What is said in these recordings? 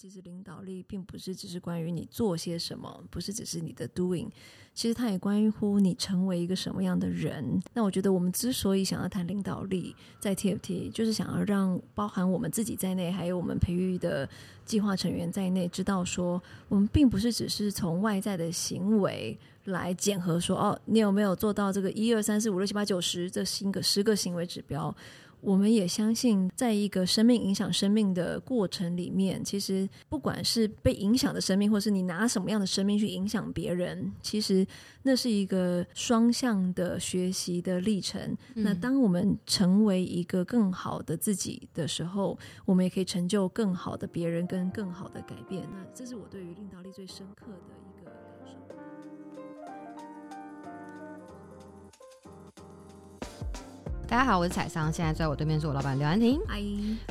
其实领导力并不是只是关于你做些什么，不是只是你的 doing，其实它也关乎你成为一个什么样的人。那我觉得我们之所以想要谈领导力，在 TFT 就是想要让包含我们自己在内，还有我们培育的计划成员在内，知道说我们并不是只是从外在的行为来检核说，哦，你有没有做到这个一二三四五六七八九十这新个十个行为指标。我们也相信，在一个生命影响生命的过程里面，其实不管是被影响的生命，或是你拿什么样的生命去影响别人，其实那是一个双向的学习的历程。嗯。那当我们成为一个更好的自己的时候，我们也可以成就更好的别人跟更好的改变。那这是我对于领导力最深刻的一个。大家好，我是彩桑，现在坐在我对面是我老板刘安婷。嗨，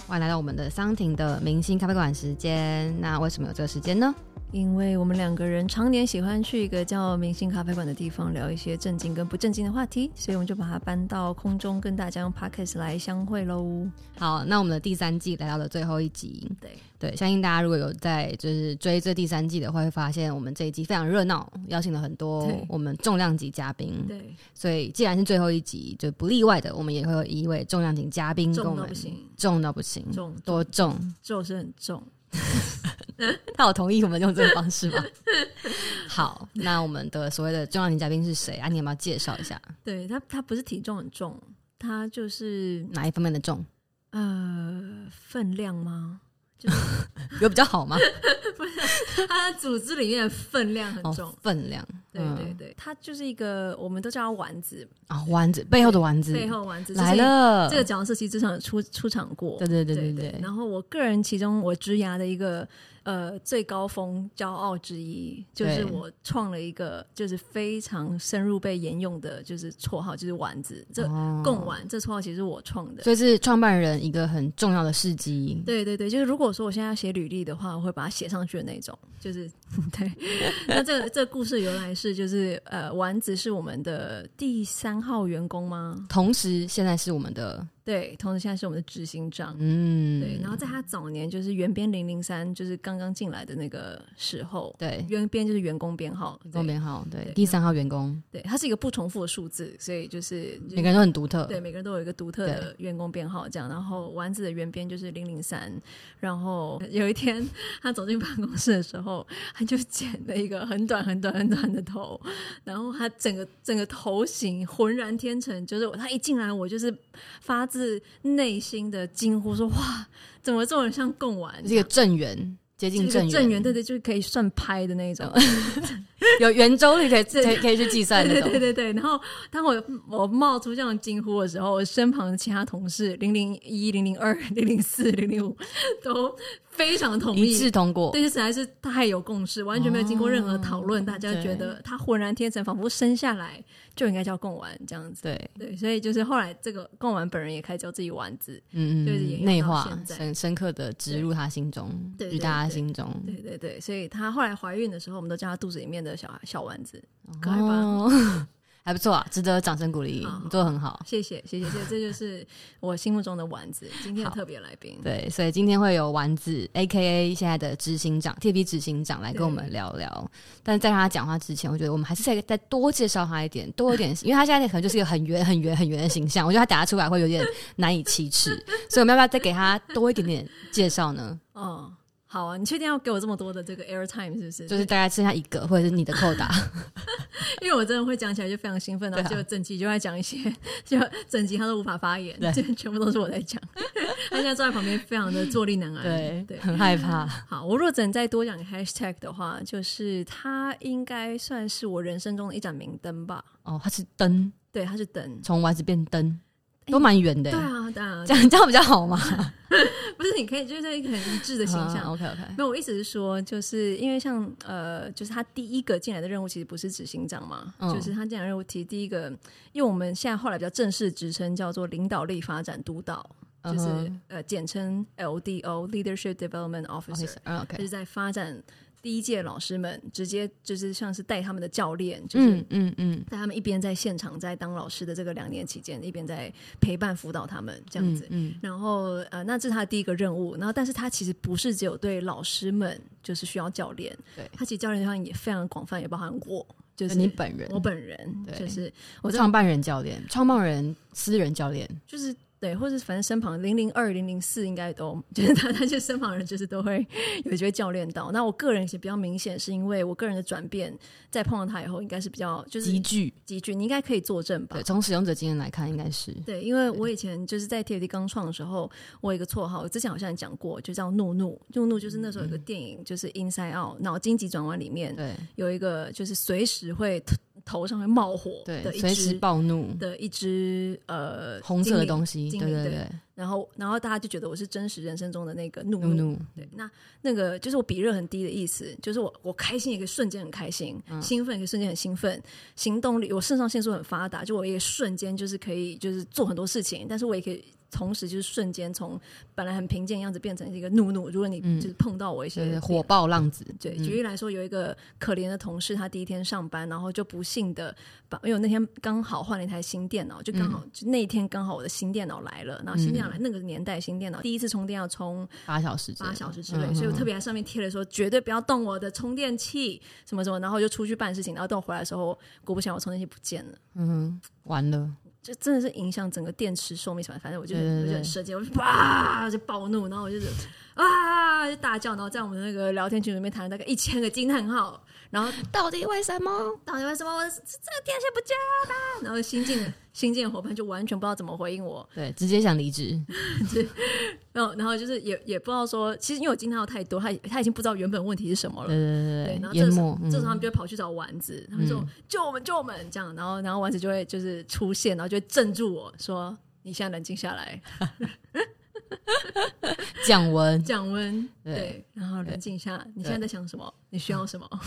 欢迎来到我们的桑婷的明星咖啡馆时间。那为什么有这个时间呢？因为我们两个人常年喜欢去一个叫明星咖啡馆的地方，聊一些正经跟不正经的话题，所以我们就把它搬到空中，跟大家用 Podcast 来相会喽。好，那我们的第三季来到了最后一集。对对，相信大家如果有在就是追这第三季的话，会发现我们这一季非常热闹，邀请了很多我们重量级嘉宾。对，所以既然是最后一集，就不例外的，我们也会有一位重量级嘉宾跟我们重到不行，重多重，就是很重。他有同意我们用这个方式吗？好，那我们的所谓的重量级嘉宾是谁啊？你有没有介绍一下？对他，他不是体重很重，他就是哪一方面的重？呃，分量吗？就是 有比较好吗？不是，他的组织里面的分量很重，哦、分量。对对对，他就是一个，我们都叫他丸子啊，丸子背后的丸子，背后丸子来了。这个角色其实之前有出出场过，对对对对对，对。然后我个人其中我职涯的一个。呃，最高峰骄傲之一就是我创了一个，就是非常深入被沿用的，就是绰号，就是丸子。这贡丸这绰号其实是我创的，所以是创办人一个很重要的事迹。对对对，就是如果说我现在要写履历的话，我会把它写上去的那种。就是 对，那这个这个故事原来是，就是呃，丸子是我们的第三号员工吗？同时，现在是我们的。对，同时现在是我们的执行长。嗯，对。然后在他早年，就是原编零零三，就是刚刚进来的那个时候，对，原编就是员工编号，员工编号，对，第三号员工。对，它是一个不重复的数字，所以就是、就是、每个人都很独特。对，每个人都有一个独特的员工编号，这样。然后丸子的原编就是零零三。然后有一天 他走进办公室的时候，他就剪了一个很短、很短、很短的头，然后他整个整个头型浑然天成，就是他一进来，我就是发自。是内心的惊呼说：“哇，怎么这么像贡丸？这个正缘接近正圆，正圆对对，就是可以算拍的那种，有圆周率可以可以可以去计算的。对对对对。然后当我我冒出这样惊呼的时候，我身旁的其他同事零零一、零零二、零零四、零零五都。”非常同意，一致通过，对，实在是太有共识，完全没有经过任何讨论，哦，大家觉得他浑然天成，仿佛生下来就应该叫贡丸这样子。对对，所以就是后来这个贡丸本人也开始叫自己丸子，嗯嗯，就是内化深深刻的植入他心中，对，于大家心中。对对对，所以他后来怀孕的时候，我们都叫他肚子里面的小小丸子，可爱吧？哦还不错啊，值得掌声鼓励，你做得很好，谢谢谢谢谢，这就是我心目中的丸子，今天的特别来宾。对，所以今天会有丸子，A.K.A. 现在的执行长，TFT 执行长来跟我们聊聊。但是在他讲话之前，我觉得我们还是再再多介绍他一点，多一点，因为他现在可能就是一个很圆、很圆、很圆的形象，我觉得他打出来会有点难以启齿，所以我们要不要再给他多一点点介绍呢？嗯。好啊，你确定要给我这么多的这个 air time 是不是？就是大概剩下一个，或者是你的扣打。因为我真的会讲起来就非常兴奋，然后就整集就在讲一些，就整集他都无法发言，对，全部都是我在讲。他现在坐在旁边，非常的坐立难安，对对，很害怕。好，我如果再多讲个 hashtag 的话，就是他应该算是我人生中的一盏明灯吧。哦，他是灯，对，他是灯，从丸子变灯。都蛮圆的，对啊，对啊，这样这样比较好嘛？不是，你可以就是一个很一致的形象。OK OK，没有，我意思是说，就是因为像呃，就是他第一个进来的任务其实不是执行长嘛，嗯、就是他进来任务提第一个，因为我们现在后来比较正式职称叫做领导力发展督导，就是、uh -huh. 呃简称 LDO Leadership Development Officer，、uh. 就是在发展。第一届老师们直接就是像是带他们的教练，就是嗯嗯，带他们一边在现场在当老师的这个两年期间，一边在陪伴辅导他们这样子。嗯，然后呃，那这是他的第一个任务。然后，但是他其实不是只有对老师们就是需要教练，对他其实教练上也非常广泛，也包含我，就是你本人，我本人就是我创办人教练，创办人私人教练，就是。对，或者反正身旁零零二零零四应该都就是他，他就身旁人就是都会有机会教练到。那我个人其实比较明显，是因为我个人的转变，在碰到他以后，应该是比较就是急剧急剧，你应该可以作证吧？对，从使用者经验来看，应该是对，因为我以前就是在 TFT 刚创的时候，我有一个绰号，我之前好像也讲过，就叫怒怒怒怒，就是那时候有个电影，就是 Inside Out 脑筋急转弯里面，对，有一个就是随时会。头上面冒火的一只，随时暴怒的一只呃红色的东西，对对对，对。然后，然后大家就觉得我是真实人生中的那个怒怒。怒怒对，那那个就是我比热很低的意思，就是我我开心一个瞬间很开心，嗯、兴奋一个瞬间很兴奋，行动力我肾上腺素很发达，就我一个瞬间就是可以就是做很多事情，但是我也可以。同时就是瞬间从本来很平静的样子变成一个怒怒。如果你就是碰到我一些、嗯、火爆浪子，对，举例来说，有一个可怜的同事，他第一天上班，然后就不幸的把，因为我那天刚好换了一台新电脑，就刚好、嗯、就那一天刚好我的新电脑来了，然后新电脑来、嗯、那个年代新电脑第一次充电要充八小时，八小时之类，所以我特别在上面贴了说绝对不要动我的充电器什么什么，然后就出去办事情，然后等我回来的时候，果不其然我充电器不见了，嗯，完了。就真的是影响整个电池寿命什么，反正我就我就很生气，我就啪就暴怒，然后我就是啊就大叫，然后在我们的那个聊天群里面弹了大概一千个惊叹号。然后到底为什么？到底为什么我这个电线不加的？然后新进的新进的伙伴就完全不知道怎么回应我，对，直接想离职。然后然后就是也也不知道说，其实因为我惊叹号太多，他他已经不知道原本问题是什么了。对对对对，然后这时候这时候他们就会跑去找丸子，他们说救我们救我们这样，然后然后丸子就会就是出现，然后就会镇住我说，你现在冷静下来。降温，降温，对，然后冷静一下。你现在在想什么？你需要什么？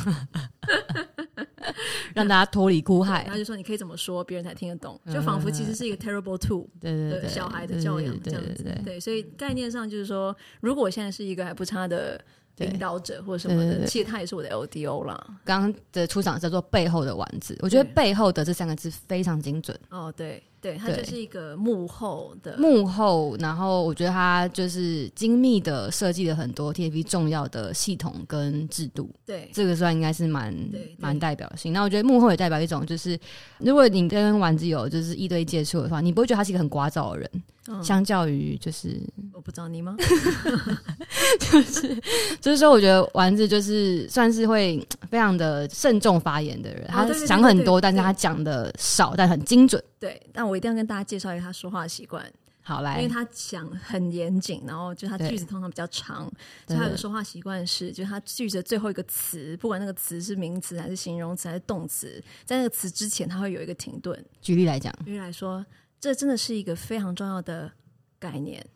让大家脱离苦海。然后就说你可以怎么说，别人才听得懂。就仿佛其实是一个 terrible two，对对对，小孩的教养这样子。对，所以概念上就是说，如果我现在是一个还不差的领导者或者什么的，其实他也是我的 LDO 啦。刚刚的出场叫做背后的丸子，我觉得背后的这三个字非常精准。哦，对。对，他就是一个幕后的幕后，然后我觉得他就是精密的设计了很多 TFP 重要的系统跟制度。对，这个算应该是蛮蛮代表性。那我觉得幕后也代表一种，就是如果你跟丸子有就是一对一接触的话，你不会觉得他是一个很聒噪的人。嗯、相较于就是我不知道你吗？就是就是说，我觉得丸子就是算是会非常的慎重发言的人。他想很多，但是他讲的少，但很精准。对，但我一定要跟大家介绍一下他说话的习惯。好来，因为他讲很严谨，然后就他句子通常比较长，所以他有个说话习惯是，就是他句子的最后一个词，不管那个词是名词还是形容词还是动词，在那个词之前，他会有一个停顿。举例来讲，举例来说。这真的是一个非常重要的概念，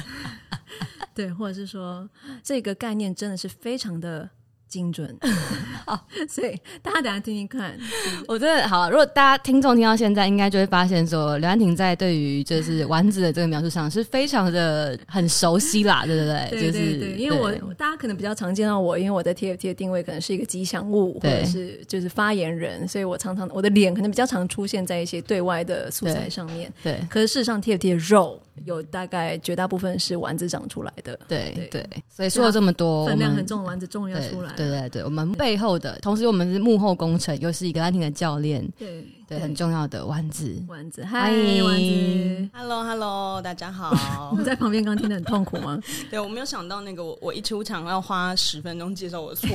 对，或者是说，这个概念真的是非常的。精准，好，所以大家等下听听看。我觉得好，如果大家听众听到现在，应该就会发现说，刘安婷在对于就是丸子的这个描述上是非常的很熟悉啦，对不对？对对对，就是、因为我大家可能比较常见到我，因为我在 TFT 的定位可能是一个吉祥物，或者是就是发言人，所以我常常我的脸可能比较常出现在一些对外的素材上面。对，对可是事实上 TFT 的肉。有大概绝大部分是丸子长出来的，对对，对，所以说了这么多，分量很重的丸子终于要出来，对对对，我们背后的，同时我们是幕后工程，又是一个安婷的教练，对。对，很重要的丸子，丸子，嗨，丸子，Hello Hello，大家好。我们在旁边刚听得很痛苦吗？对，我没有想到那个我我一出场要花十分钟介绍我的错，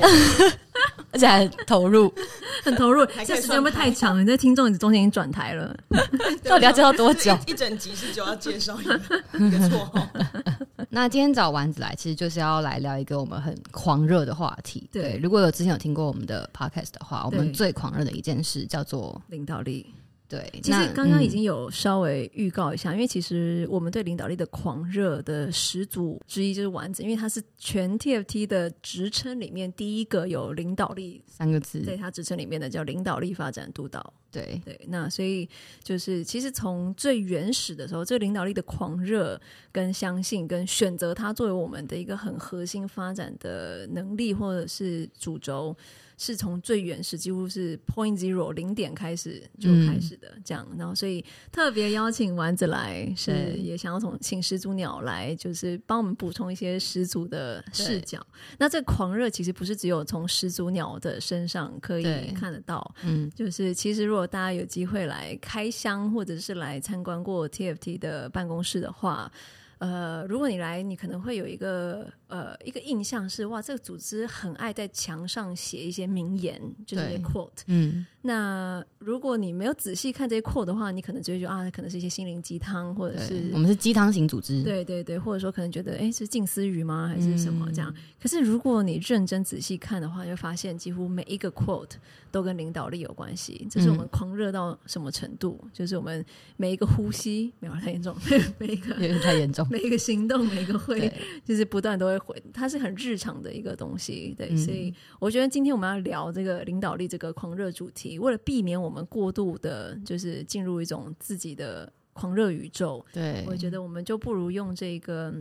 而且还投入，很投入。这时间会不会太长？你在听众中间已经转台了，到底要介绍多久？一整集是就要介绍一个一个错。那今天找丸子来，其实就是要来聊一个我们很狂热的话题。对，如果有之前有听过我们的 Podcast 的话，我们最狂热的一件事叫做领导力。对，其实刚刚已经有稍微预告一下，嗯，因为其实我们对领导力的狂热的始祖之一就是丸子，因为他是全 TFT 的职称里面第一个有领导力三个字，在他职称里面的叫领导力发展督导。对。对，那所以就是其实从最原始的时候，这个领导力的狂热、跟相信、跟选择它作为我们的一个很核心发展的能力，或者是主轴。是从最原始，几乎是 point zero 零点开始就开始的，这样，嗯、然后所以特别邀请丸子来，是也想要从请始祖鸟来，就是帮我们补充一些始祖的视角。那这狂热其实不是只有从始祖鸟的身上可以看得到，嗯，就是其实如果大家有机会来开箱，或者是来参观过 TFT 的办公室的话。呃，如果你来，你可能会有一个呃一个印象是，哇，这个组织很爱在墙上写一些名言，就是 quote。嗯，那如果你没有仔细看这些 quote 的话，你可能就会觉得啊，可能是一些心灵鸡汤，或者是我们是鸡汤型组织。对对对，或者说可能觉得，哎，是近思语吗？还是什么这样？嗯、可是如果你认真仔细看的话，你会发现几乎每一个 quote 都跟领导力有关系。这是我们狂热到什么程度？嗯、就是我们每一个呼吸，没有 太严重，每一个太严重。每一个行动，每一个会，就是不断都会回，它是很日常的一个东西，对，嗯、所以我觉得今天我们要聊这个领导力这个狂热主题，为了避免我们过度的，就是进入一种自己的狂热宇宙，对，我觉得我们就不如用这个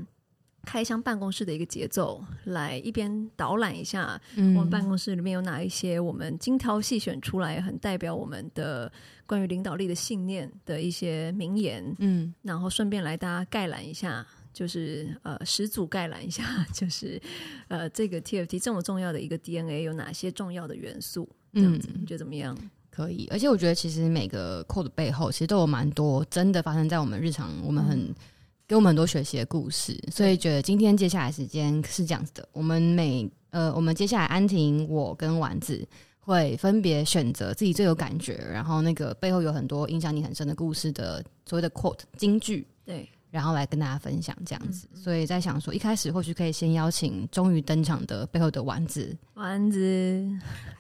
开箱办公室的一个节奏，来一边导览一下我们办公室里面有哪一些我们精挑细选出来，很代表我们的。关于领导力的信念的一些名言，嗯，然后顺便来大家概览一下，就是呃始祖概览一下，就是呃这个 TFT 这么重要的一个 DNA 有哪些重要的元素？这样子，嗯，你觉得怎么样？可以，而且我觉得其实每个 code 背后其实都有蛮多真的发生在我们日常，我们很给我们很多学习的故事，所以觉得今天接下来时间是这样子的，我们每呃我们接下来安婷我跟丸子。会分别选择自己最有感觉，然后那个背后有很多影响你很深的故事的所谓的 quote 金句，对，然后来跟大家分享这样子。嗯、所以在想说，一开始或许可以先邀请终于登场的背后的丸子，丸子，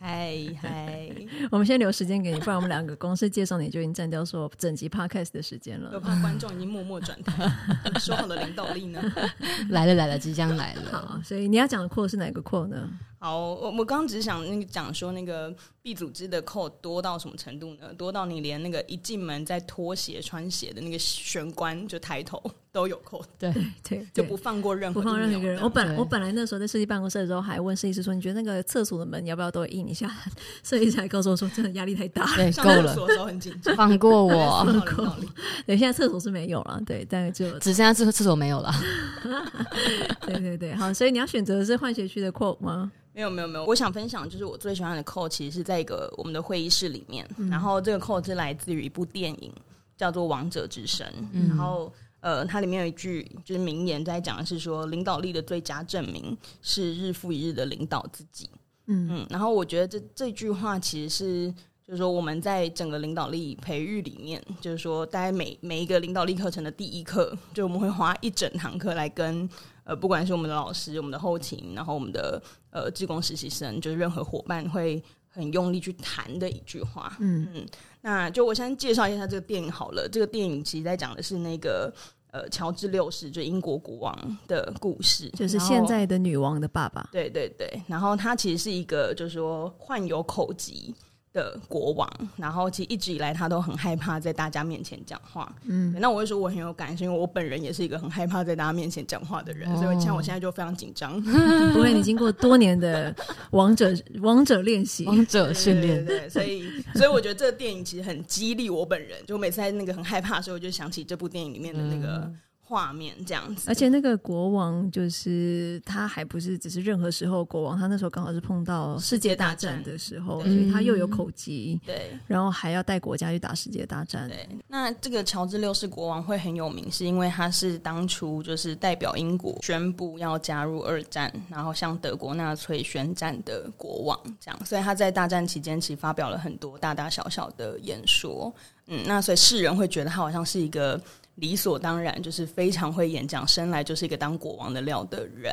嗨嗨，我们先留时间给你，不然我们两个光是介绍你就已经占掉说整集 podcast 的时间了。我怕观众已经默默转台，说好的领导力呢？来了来了，即将来了。好，所以你要讲的 quote 是哪个 quote 呢？好，我我刚刚只是想那个讲说那个 B 组织的扣多到什么程度呢？多到你连那个一进门在脱鞋穿鞋的那个玄关就抬头都有扣，对对，就不放过任何不放任何一个人。我本对。我本来那时候在设计办公室的时候，还问设计师说：“你觉得那个厕所的门要不要都印一下？”设计师还告诉我说：“真的压力太大。了，对，够了。”的时候很紧张，放过我，放过我。对，现在厕所是没有了，对，大概就 只剩下厕厕所没有了。对对对，好，所以你要选择的是换鞋区的 quote 吗？没有没有没有，我想分享就是我最喜欢的 quote，其实是在一个我们的会议室里面，嗯、然后这个 quote 是来自于一部电影，叫做《王者之神》，嗯、然后呃，它里面有一句就是名言，在讲的是说，领导力的最佳证明是日复一日的领导自己。嗯嗯，然后我觉得这这句话其实是就是说我们在整个领导力培育里面，就是说大概每每一个领导力课程的第一课，就我们会花一整堂课来跟。呃，不管是我们的老师、我们的后勤，然后我们的呃，志工实习生，就是任何伙伴会很用力去谈的一句话。嗯嗯，那就我先介绍一下这个电影好了。这个电影其实在讲的是那个呃，乔治六世，就英国国王的故事，就是现在的女王的爸爸。对对对，然后他其实是一个，就是说患有口疾。的国王，然后其实一直以来他都很害怕在大家面前讲话。嗯，那我会说我很有感，是因为我本人也是一个很害怕在大家面前讲话的人，哦、所以像我现在就非常紧张。不会，你经过多年的王者 王者练习、王者训练，对，对，对，所以所以我觉得这个电影其实很激励我本人。就每次在那个很害怕的时候，我就想起这部电影里面的那个。嗯画面这样子，而且那个国王就是他，还不是只是任何时候国王，他那时候刚好是碰到世界大战的时候，所以他又有口疾，对，然后还要带国家去打世界大战。对，那这个乔治六世国王会很有名，是因为他是当初就是代表英国宣布要加入二战，然后向德国纳粹宣战的国王，这样，所以他在大战期间其实发表了很多大大小小的演说。嗯，那所以世人会觉得他好像是一个。理所当然，就是非常会演讲，生来就是一个当国王的料的人。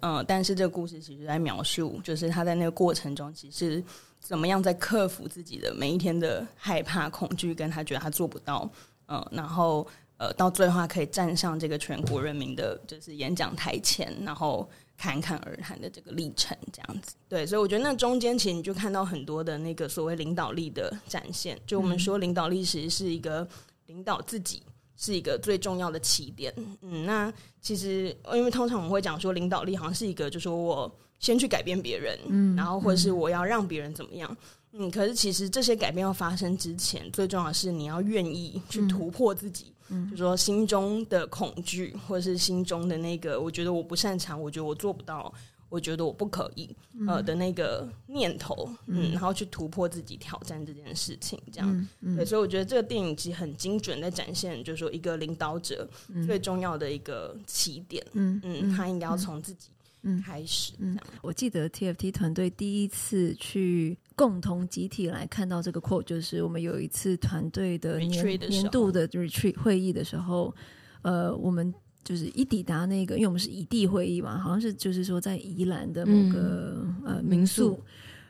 嗯、呃，但是这个故事其实在描述，就是他在那个过程中，其实怎么样在克服自己的每一天的害怕、恐惧，跟他觉得他做不到。嗯、呃，然后呃，到最后他可以站上这个全国人民的，就是演讲台前，然后侃侃而谈的这个历程，这样子。对，所以我觉得那中间其实你就看到很多的那个所谓领导力的展现。就我们说，领导力其实是一个领导自己是一个最重要的起点。嗯，那其实因为通常我们会讲说，领导力好像是一个，就是说我先去改变别人，嗯，然后或者是我要让别人怎么样。嗯，可是其实这些改变要发生之前，最重要的是你要愿意去突破自己，嗯，就说心中的恐惧，或者是心中的那个，我觉得我不擅长，我觉得我做不到，我觉得我不可以，呃的那个念头，嗯，然后去突破自己，挑战这件事情，这样，对，所以我觉得这个电影其实很精准在展现，就是说一个领导者最重要的一个起点，嗯嗯，他应该要从自己。嗯，开始。嗯，我记得 TFT 团队第一次去共同集体来看到这个 quote，就是我们有一次团队的年年度的 retreat 会议的时候，呃，我们就是一抵达那个，因为我们是异地会议嘛，好像是就是说在宜兰的某个、嗯、呃民宿，民宿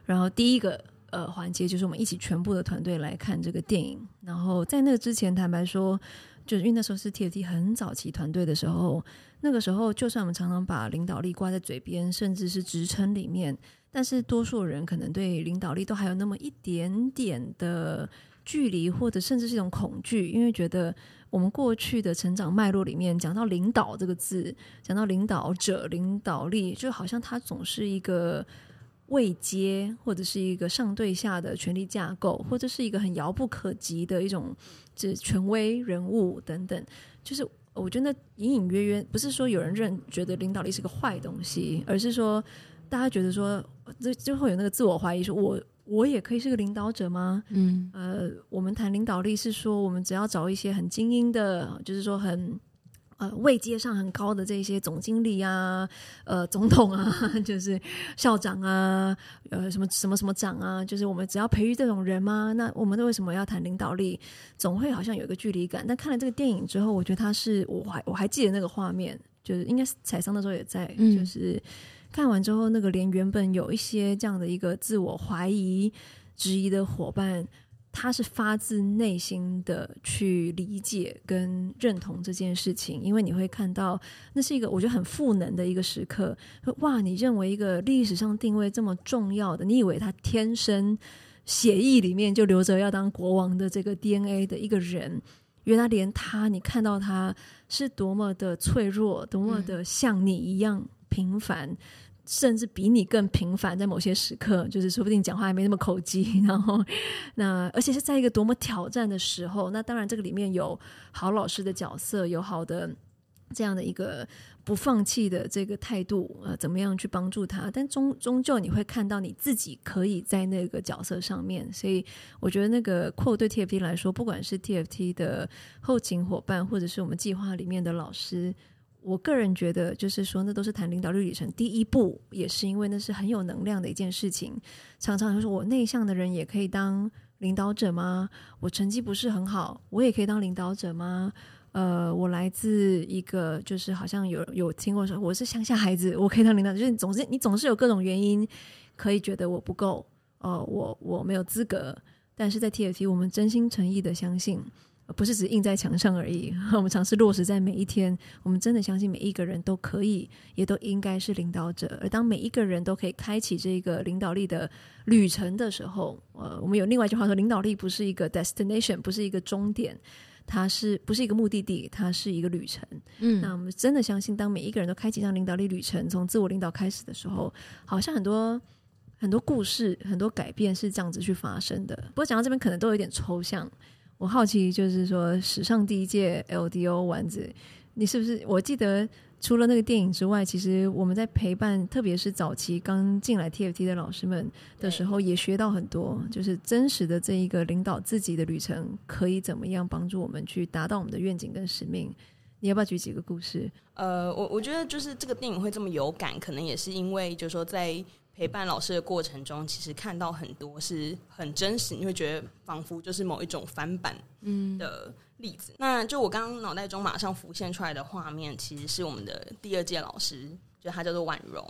然后第一个呃环节就是我们一起全部的团队来看这个电影，然后在那个之前，坦白说。就是因为那时候是 TFT 很早期团队的时候，那个时候就算我们常常把领导力挂在嘴边，甚至是职称里面，但是多数人可能对领导力都还有那么一点点的距离，或者甚至是一种恐惧，因为觉得我们过去的成长脉络里面讲到领导这个字，讲到领导者、领导力，就好像它总是一个。位阶，或者是一个上对下的权力架构，或者是一个很遥不可及的一种这权威人物等等，就是我觉得隐隐约约不是说有人认觉得领导力是个坏东西，而是说大家觉得说这就会有那个自我怀疑，说我我也可以是个领导者吗？嗯，呃，我们谈领导力是说我们只要找一些很精英的，就是说很。呃，位阶上很高的这些总经理啊，呃，总统啊，就是校长啊，呃，什么什么什么长啊，就是我们只要培育这种人吗？那我们为什么要谈领导力？总会好像有一个距离感。但看了这个电影之后，我觉得他是我还我还记得那个画面，就是应该是彩桑的时候也在，嗯、就是看完之后，那个连原本有一些这样的一个自我怀疑、质疑的伙伴。他是发自内心的去理解跟认同这件事情，因为你会看到那是一个我觉得很赋能的一个时刻。哇，你认为一个历史上定位这么重要的，你以为他天生血液里面就留着要当国王的这个 DNA 的一个人，原来连他，你看到他是多么的脆弱，多么的像你一样平凡。甚至比你更平凡，在某些时刻，就是说不定讲话还没那么口机，然后那而且是在一个多么挑战的时候，那当然这个里面有好老师的角色，有好的这样的一个不放弃的这个态度，呃，怎么样去帮助他？但终终究你会看到你自己可以在那个角色上面，所以我觉得那个扩对 TFT 来说，不管是 TFT 的后勤伙伴，或者是我们计划里面的老师。我个人觉得，就是说，那都是谈领导力旅程第一步，也是因为那是很有能量的一件事情。常常就是我内向的人也可以当领导者吗？我成绩不是很好，我也可以当领导者吗？呃，我来自一个就是好像有有听过说我是乡下孩子，我可以当领导，就是总是你总是有各种原因可以觉得我不够，呃，我我没有资格。但是在 TFT，我们真心诚意的相信。不是只印在墙上而已，我们尝试落实在每一天。我们真的相信每一个人都可以，也都应该是领导者。而当每一个人都可以开启这个领导力的旅程的时候，呃，我们有另外一句话说：领导力不是一个 destination，不是一个终点，它是不是一个目的地？它是一个旅程。嗯，那我们真的相信，当每一个人都开启上领导力旅程，从自我领导开始的时候，好像很多很多故事、很多改变是这样子去发生的。不过讲到这边，可能都有点抽象。我好奇，就是说，史上第一届 LDO 丸子，你是不是？我记得除了那个电影之外，其实我们在陪伴，特别是早期刚进来 TFT 的老师们的时候，也学到很多，就是真实的这一个领导自己的旅程，可以怎么样帮助我们去达到我们的愿景跟使命？你要不要举几个故事？呃，我我觉得就是这个电影会这么有感，可能也是因为，就是说在。陪伴老师的过程中，其实看到很多是很真实，你会觉得仿佛就是某一种翻版的例子。嗯、那就我刚刚脑袋中马上浮现出来的画面，其实是我们的第二届老师，就他叫做婉容。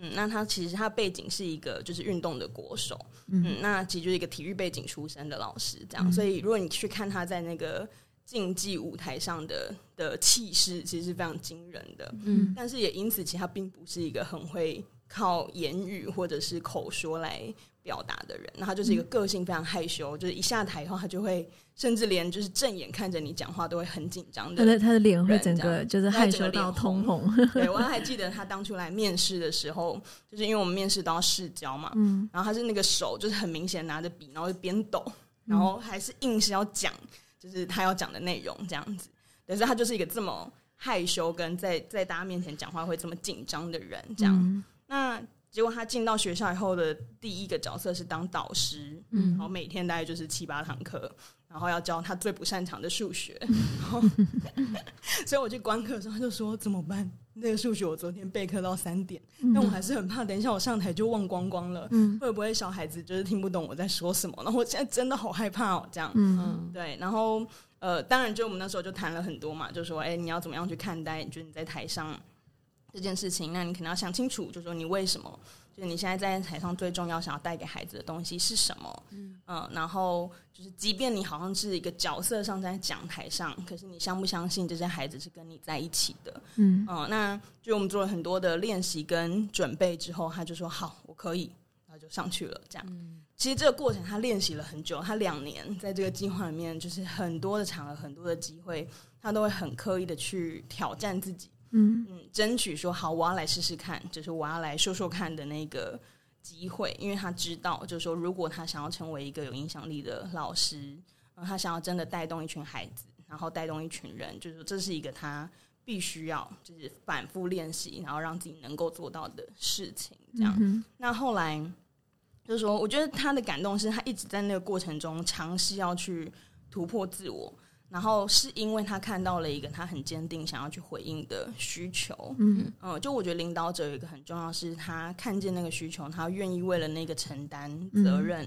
嗯，那他其实他背景是一个就是运动的国手，嗯，嗯，那其实就是一个体育背景出身的老师，这样。嗯、所以如果你去看他在那个竞技舞台上的的气势，其实是非常惊人的。嗯，但是也因此，其实他并不是一个很会靠言语或者是口说来表达的人。那他就是一个个性非常害羞，就是一下台以后，他就会甚至连就是正眼看着你讲话都会很紧张的。他的他的脸会整个就是害羞到通红。对，我 还记得他当初来面试的时候，就是因为我们面试都要试教嘛，嗯，然后他是那个手就是很明显拿着笔，然后就边抖，然后还是硬是要讲。就是他要讲的内容这样子，但是他就是一个这么害羞，跟在在大家面前讲话会这么紧张的人，这样。嗯、那结果他进到学校以后的第一个角色是当导师，嗯，然后每天大概就是七八堂课，然后要教他最不擅长的数学，然 后所以我去观课的时候，他就说怎么办？那个数学我昨天备课到三点，嗯、但我还是很怕，等一下我上台就忘光光了，嗯、会不会小孩子就是听不懂我在说什么？然后我现在真的好害怕哦，这样，嗯，对，然后呃，当然就我们那时候就谈了很多嘛，就说，哎，你要怎么样去看待？就是你在台上这件事情，那你可能要想清楚，就说你为什么。就是你现在在台上最重要想要带给孩子的东西是什么？嗯，嗯，然后就是，即便你好像是一个角色上在讲台上，可是你相不相信这些孩子是跟你在一起的？嗯，嗯，那就我们做了很多的练习跟准备之后，他就说好，我可以，然后就上去了。这样，嗯，其实这个过程他练习了很久，他两年在这个计划里面，就是很多的场合，很多的机会，他都会很刻意的去挑战自己。嗯嗯，争取说好，我要来试试看，就是我要来说说看的那个机会，因为他知道，就是说，如果他想要成为一个有影响力的老师，然后他想要真的带动一群孩子，然后带动一群人，就是说，这是一个他必须要就是反复练习，然后让自己能够做到的事情。这样，嗯、那后来就是说，我觉得他的感动是他一直在那个过程中尝试要去突破自我。然后是因为他看到了一个他很坚定想要去回应的需求，嗯嗯，就我觉得领导者有一个很重要，是他看见那个需求，他愿意为了那个承担责任，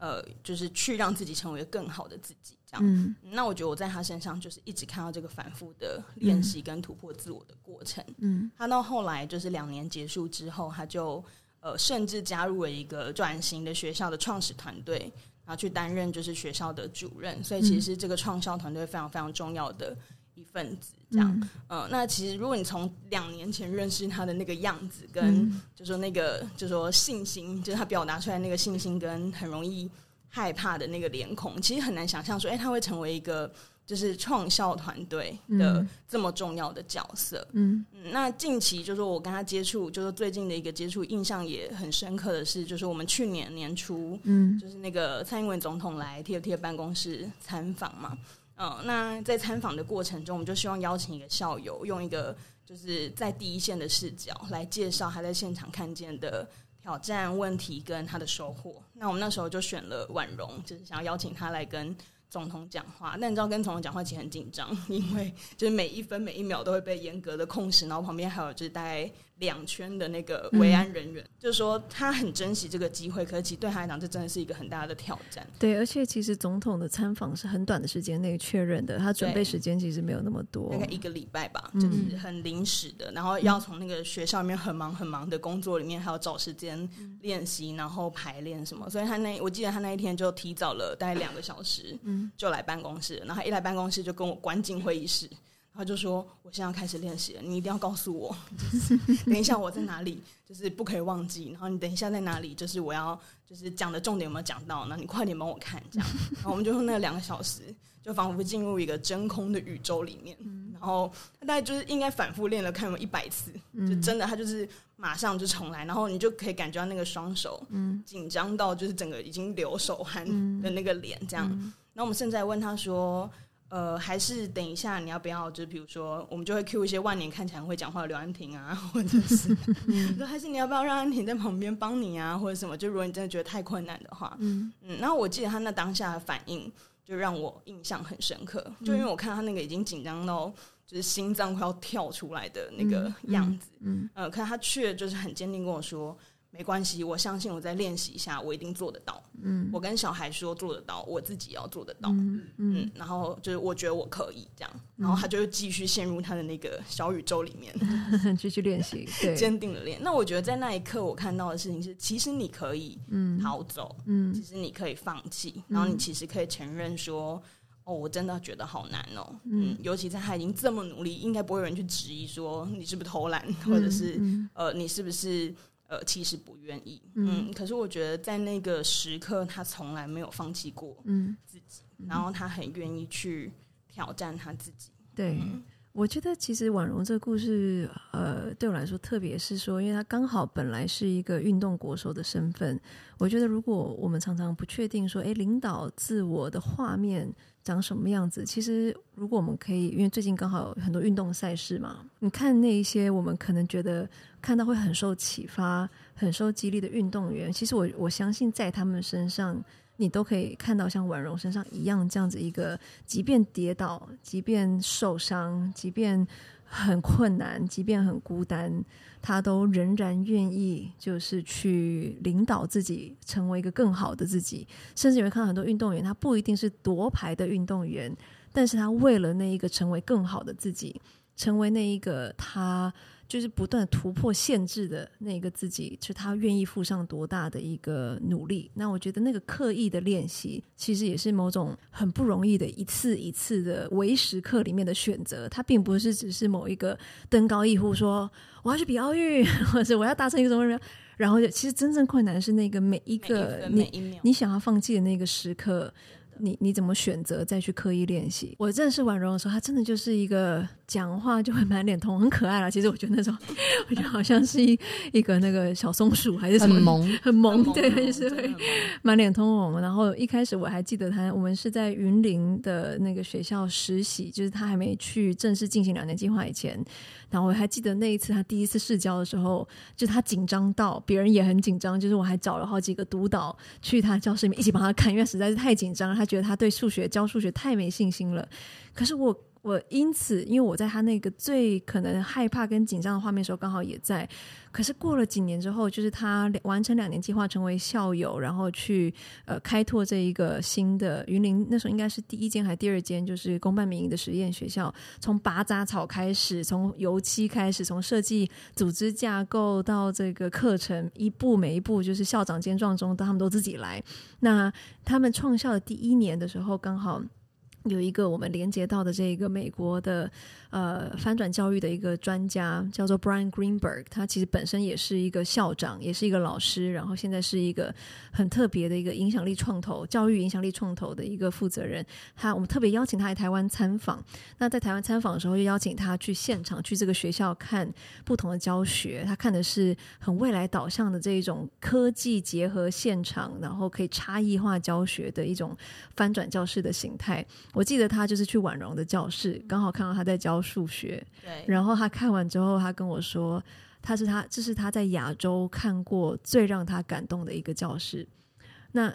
嗯、呃，就是去让自己成为更好的自己，这样。嗯、那我觉得我在他身上就是一直看到这个反复的练习跟突破自我的过程。嗯，他到后来就是两年结束之后，他就呃甚至加入了一个转型的学校的创始团队。然后去担任就是学校的主任，所以其实是这个创校团队非常非常重要的一份子。这样，嗯、呃，那其实如果你从两年前认识他的那个样子，跟就说那个就说信心，就是他表达出来那个信心，跟很容易害怕的那个脸孔，其实很难想象说，哎，他会成为一个。就是创校团队的这么重要的角色。嗯，嗯，那近期就是我跟他接触，就是最近的一个接触，印象也很深刻的是，就是我们去年年初，嗯，就是那个蔡英文总统来 TFT 办公室参访嘛。嗯，那在参访的过程中，我们就希望邀请一个校友，用一个就是在第一线的视角来介绍他在现场看见的挑战、问题跟他的收获。那我们那时候就选了婉容，就是想要邀请他来跟。总统讲话，那你知道跟总统讲话其实很紧张，因为就是每一分每一秒都会被严格的控制，然后旁边还有就是大概两圈的那个维安人员，嗯、就是说他很珍惜这个机会，可是其实对他来讲，这真的是一个很大的挑战。对，而且其实总统的参访是很短的时间内确认的，他准备时间其实没有那么多，大概一个礼拜吧，就是很临时的，嗯、然后要从那个学校里面很忙很忙的工作里面，还要找时间练习，然后排练什么，所以他那我记得他那一天就提早了大概两个小时，就来办公室，然后他一来办公室就跟我关进会议室。他就说：“我现在要开始练习了，你一定要告诉我，就是 等一下我在哪里，就是不可以忘记。然后你等一下在哪里，就是我要就是讲的重点有没有讲到？那你快点帮我看，这样。然后我们就用那两个小时，就仿佛进入一个真空的宇宙里面。然后他大概就是应该反复练了，看有一百次，就真的他就是马上就重来。然后你就可以感觉到那个双手紧张到就是整个已经流手汗的那个脸，这样。然后我们现在问他说。”呃，还是等一下，你要不要？就比如说，我们就会 cue 一些万年看起来会讲话的刘安婷啊，或者是 说，还是你要不要让安婷在旁边帮你啊，或者什么？就如果你真的觉得太困难的话，嗯嗯。然后我记得他那当下的反应，就让我印象很深刻，就因为我看他那个已经紧张到就是心脏快要跳出来的那个样子，嗯，嗯，呃，可是他却就是很坚定跟我说。没关系，我相信我再练习一下，我一定做得到。嗯，我跟小孩说做得到，我自己也要做得到。嗯嗯，嗯，然后就是我觉得我可以这样，然后他就继续陷入他的那个小宇宙里面，继续练习，对，坚定的练。那我觉得在那一刻，我看到的事情是，其实你可以逃走，嗯，其实你可以放弃，然后你其实可以承认说。哦，我真的觉得好难哦。嗯，尤其在他已经这么努力，应该不会有人去质疑说你是不是偷懒，或者是、嗯、呃你是不是呃其实不愿意。嗯，嗯，可是我觉得在那个时刻，他从来没有放弃过嗯自己，嗯、然后他很愿意去挑战他自己。对。嗯我觉得其实婉容这个故事，呃，对我来说，特别是说，因为他刚好本来是一个运动国手的身份。我觉得，如果我们常常不确定说，诶，领导自我的画面长什么样子，其实如果我们可以，因为最近刚好有很多运动赛事嘛，你看那一些我们可能觉得看到会很受启发、很受激励的运动员，其实我我相信在他们身上。你都可以看到像婉容身上一样这样子一个，即便跌倒，即便受伤，即便很困难，即便很孤单，他都仍然愿意就是去领导自己，成为一个更好的自己。甚至你会看到很多运动员，他不一定是夺牌的运动员，但是他为了那一个成为更好的自己，成为那一个他。就是不断突破限制的那个自己，是他愿意付上多大的一个努力。那我觉得那个刻意的练习，其实也是某种很不容易的一次一次的微时刻里面的选择。它并不是只是某一个登高一呼说我要去比奥运，或者我要达成一个什么什么，然后就其实真正困难是那个每一个你你想要放弃的那个时刻。你你怎么选择再去刻意练习？我认识婉容的时候，她真的就是一个讲话就会满脸通红，很可爱啦。其实我觉得那种，我觉得好像是一一个那个小松鼠还是什么，很萌，很萌，对，就是会 满脸通红。然后一开始我还记得她，我们是在云林的那个学校实习，就是她还没去正式进行两年计划以前。然后我还记得那一次他第一次试教的时候，就他紧张到别人也很紧张，就是我还找了好几个督导去他教室里面一起帮他看，因为实在是太紧张了，他觉得他对数学教数学太没信心了。可是我。我因此，因为我在他那个最可能害怕跟紧张的画面的时候，刚好也在。可是过了几年之后，就是他完成两年计划，成为校友，然后去呃开拓这一个新的云林，那时候应该是第一间还是第二间，就是公办民营的实验学校。从拔杂草开始，从油漆开始，从设计组织架构到这个课程，一步每一步，就是校长兼撞中，他们都自己来。那他们创校的第一年的时候，刚好。有一个我们连接到的这个美国的呃翻转教育的一个专家，叫做 Brian Greenberg，他其实本身也是一个校长，也是一个老师，然后现在是一个很特别的一个影响力创投教育影响力创投的一个负责人。他我们特别邀请他来台湾参访。那在台湾参访的时候，就邀请他去现场去这个学校看不同的教学。他看的是很未来导向的这一种科技结合现场，然后可以差异化教学的一种翻转教室的形态。记得他就是去婉容的教室，刚好看到他在教数学。对，然后他看完之后，他跟我说，他是他这是他在亚洲看过最让他感动的一个教室。那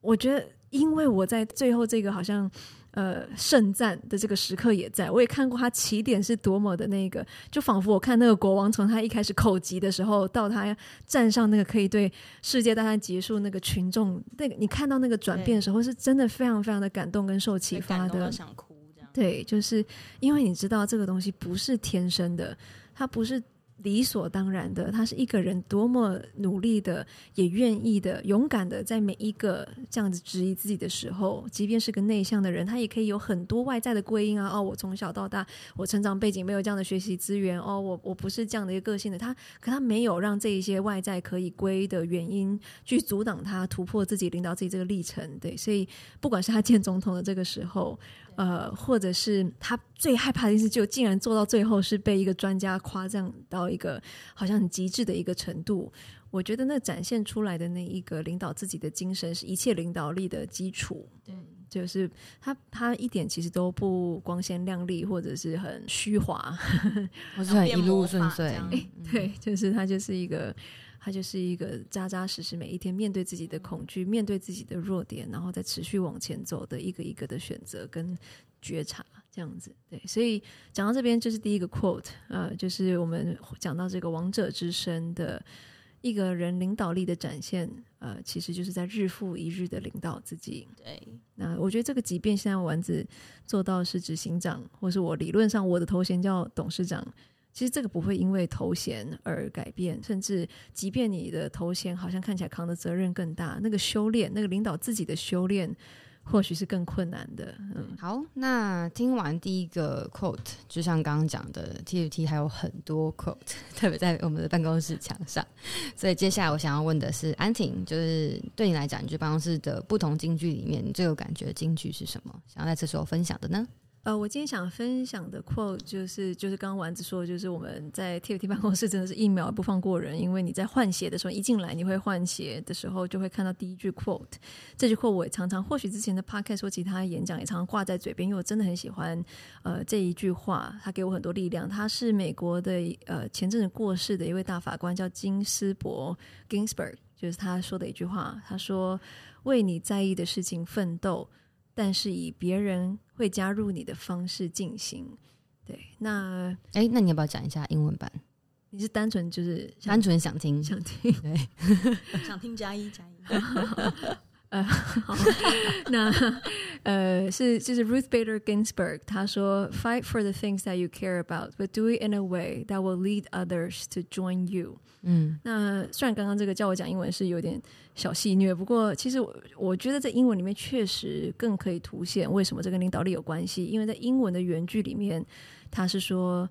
我觉得，因为我在最后这个好像。呃，圣战的这个时刻也在，我也看过他起点是多么的那个，就仿佛我看那个国王从他一开始口疾的时候，到他站上那个可以对世界大战结束那个群众，那个你看到那个转变的时候，是真的非常非常的感动跟受启发的，想哭。对，就是因为你知道这个东西不是天生的，它不是。理所当然的，他是一个人多么努力的，也愿意的、勇敢的，在每一个这样子质疑自己的时候，即便是个内向的人，他也可以有很多外在的归因啊。哦，我从小到大，我成长背景没有这样的学习资源。哦，我我不是这样的一个个性的。他可他没有让这一些外在可以归的原因去阻挡他突破自己、领导自己这个历程。对，所以不管是他见总统的这个时候。呃，或者是他最害怕的一次，就竟然做到最后是被一个专家夸赞到一个好像很极致的一个程度。我觉得那展现出来的那一个领导自己的精神，是一切领导力的基础。对，就是他他一点其实都不光鲜亮丽，或者是很虚华，或是很一路顺遂。哎，对，就是他就是一个。他就是一个扎扎实实，每一天面对自己的恐惧，面对自己的弱点，然后再持续往前走的一个一个的选择跟觉察，这样子。对，所以讲到这边就是第一个 quote，呃，就是我们讲到这个王者之声的一个人领导力的展现，呃，其实就是在日复一日的领导自己。对，那我觉得这个，即便现在丸子做到是执行长，或是我理论上我的头衔叫董事长。其实这个不会因为头衔而改变，甚至即便你的头衔好像看起来扛的责任更大，那个修炼，那个领导自己的修炼，或许是更困难的。嗯，好，那听完第一个 quote，就像刚刚讲的，TFT 还有很多 quote，特别在我们的办公室墙上。所以接下来我想要问的是，安婷，就是对你来讲，你去办公室的不同京剧里面，你最有感觉的京剧是什么？想要在这时候分享的呢？呃，我今天想分享的 quote 就是，就是刚刚丸子说的，就是我们在 TFT 办公室真的是一秒不放过人，因为你在换鞋的时候，一进来你会换鞋的时候，就会看到第一句 quote。这句 quote 我也常常，或许之前的 podcast 或其他演讲也常常挂在嘴边，因为我真的很喜欢呃这一句话，它给我很多力量。他是美国的呃前阵子过世的一位大法官，叫金斯伯 Ginsburg，就是他说的一句话，他说：“为你在意的事情奋斗。”但是以别人会加入你的方式进行，对，那哎，那你要不要讲一下英文版？你是单纯就是单纯想听想听，对，想听加一加一。呃，好，那呃是就是 Ruth Bader Ginsburg，她说：“Fight for the things that you care about, but do it in a way that will lead others to join you。”嗯，那虽然刚刚这个叫我讲英文是有点小戏虐，不过其实我我觉得在英文里面确实更可以凸显为什么这跟领导力有关系，因为在英文的原句里面，它是说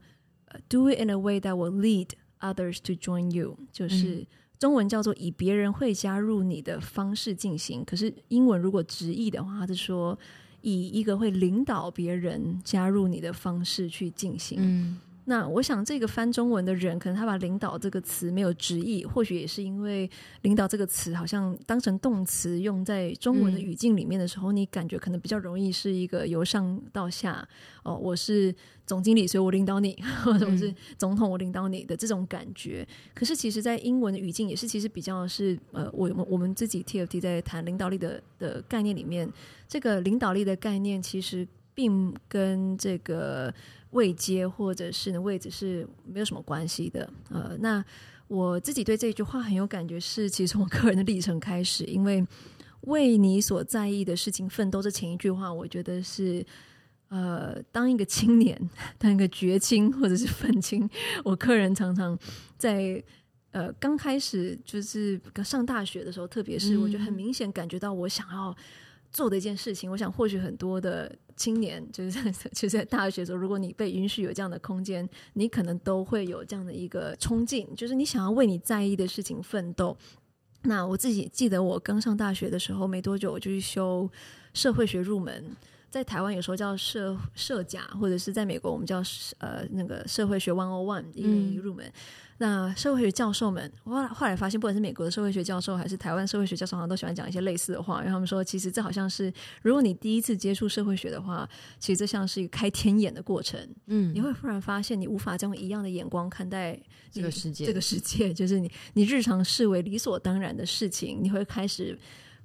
：“Do it in a way that will lead others to join you。”就是。嗯中文叫做以别人会加入你的方式进行，可是英文如果直译的话，它是说以一个会领导别人加入你的方式去进行。嗯。那我想，这个翻中文的人，可能他把“领导”这个词没有直译，或许也是因为“领导”这个词好像当成动词用在中文的语境里面的时候，嗯、你感觉可能比较容易是一个由上到下哦，我是总经理，所以我领导你，或者我是总统，我领导你的这种感觉。可是，其实，在英文的语境也是，其实比较是呃，我我们自己 TFT 在谈领导力的的概念里面，这个领导力的概念其实并跟这个。位阶或者是呢位置是没有什么关系的，呃，那我自己对这句话很有感觉，是其实从我个人的历程开始，因为为你所在意的事情奋斗，这前一句话，我觉得是呃，当一个青年，当一个绝青或者是愤青，我个人常常在呃刚开始就是上大学的时候，特别是我觉得很明显感觉到我想要。做的一件事情，我想或许很多的青年就是在就是在大学的时候，如果你被允许有这样的空间，你可能都会有这样的一个冲劲，就是你想要为你在意的事情奋斗。那我自己记得，我刚上大学的时候没多久，我就去修社会学入门，在台湾有时候叫社社甲，或者是在美国我们叫呃那个社会学 One O One 一个一入门。嗯那社会学教授们，我后来发现，不管是美国的社会学教授，还是台湾社会学教授，好像都喜欢讲一些类似的话。因为他们说，其实这好像是，如果你第一次接触社会学的话，其实这像是一个开天眼的过程。嗯，你会忽然发现，你无法再用一样的眼光看待这个世界。这个世界就是你，你日常视为理所当然的事情，你会开始。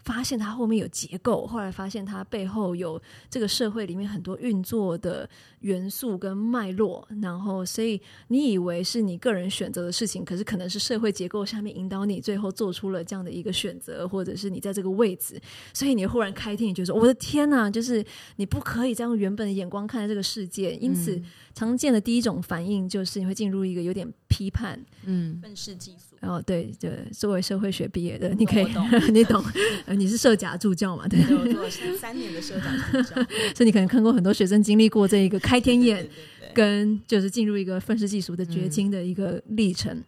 发现它后面有结构，后来发现它背后有这个社会里面很多运作的元素跟脉络，然后所以你以为是你个人选择的事情，可是可能是社会结构下面引导你最后做出了这样的一个选择，或者是你在这个位置，所以你忽然开天，你就说我的天呐，就是你不可以再用原本的眼光看待这个世界，因此常见的第一种反应就是你会进入一个有点批判，嗯，愤世嫉俗。哦，对对，作为社会学毕业的，你可以，懂 你懂，你是社甲助教嘛？对，对，我做了三年的社甲助教，所以你可能看过很多学生经历过这一个开天眼，跟就是进入一个愤世嫉俗的绝境的一个历程。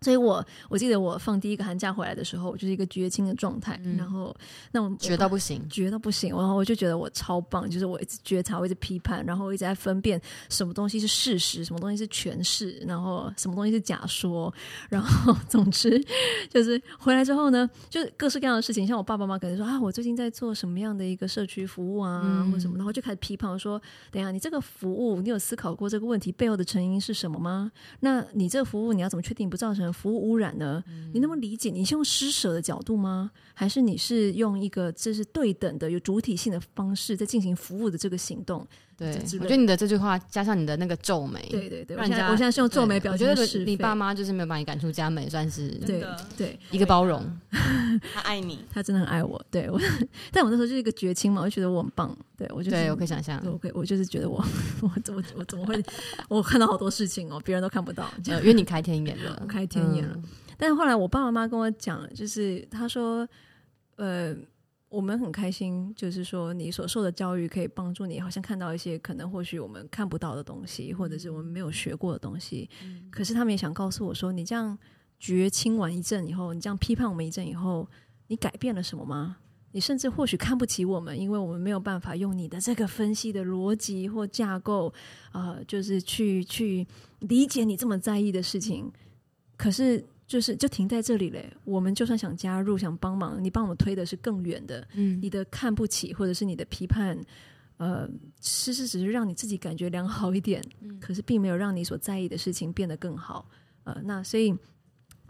所以我我记得我放第一个寒假回来的时候，我就是一个绝情的状态，嗯、然后那种绝到不行，绝到不行，然后我就觉得我超棒，就是我一直觉察，我一直批判，然后我一直在分辨什么东西是事实，什么东西是诠释，然后什么东西是假说，然后 总之就是回来之后呢，就是各式各样的事情，像我爸爸妈妈可能说啊，我最近在做什么样的一个社区服务啊，嗯、或什么，然后就开始批判我说，等一下你这个服务，你有思考过这个问题背后的成因是什么吗？那你这个服务你要怎么确定不造成服务污染呢？嗯、你那么理解？你是用施舍的角度吗？还是你是用一个这是对等的、有主体性的方式在进行服务的这个行动？对，我觉得你的这句话加上你的那个皱眉，对对对，我现在我现在是用皱眉表现。我觉得你爸妈就是没有把你赶出家门，算是对对一个包容。他爱你，他真的很爱我。对我，但我那时候就是一个绝情嘛，我就觉得我很棒。对我就对我可以想象，我可以我就是觉得我我怎么我怎么会我看到好多事情哦，别人都看不到，因为你开天眼了，开天眼了。但是后来我爸爸妈妈跟我讲，就是他说，呃。我们很开心，就是说你所受的教育可以帮助你，好像看到一些可能或许我们看不到的东西，或者是我们没有学过的东西。嗯、可是他们也想告诉我说，你这样绝清完一阵以后，你这样批判我们一阵以后，你改变了什么吗？你甚至或许看不起我们，因为我们没有办法用你的这个分析的逻辑或架构，呃，就是去去理解你这么在意的事情。可是。就是就停在这里嘞。我们就算想加入、想帮忙，你帮我们推的是更远的。嗯，你的看不起或者是你的批判，呃，其实只是让你自己感觉良好一点。嗯，可是并没有让你所在意的事情变得更好。呃，那所以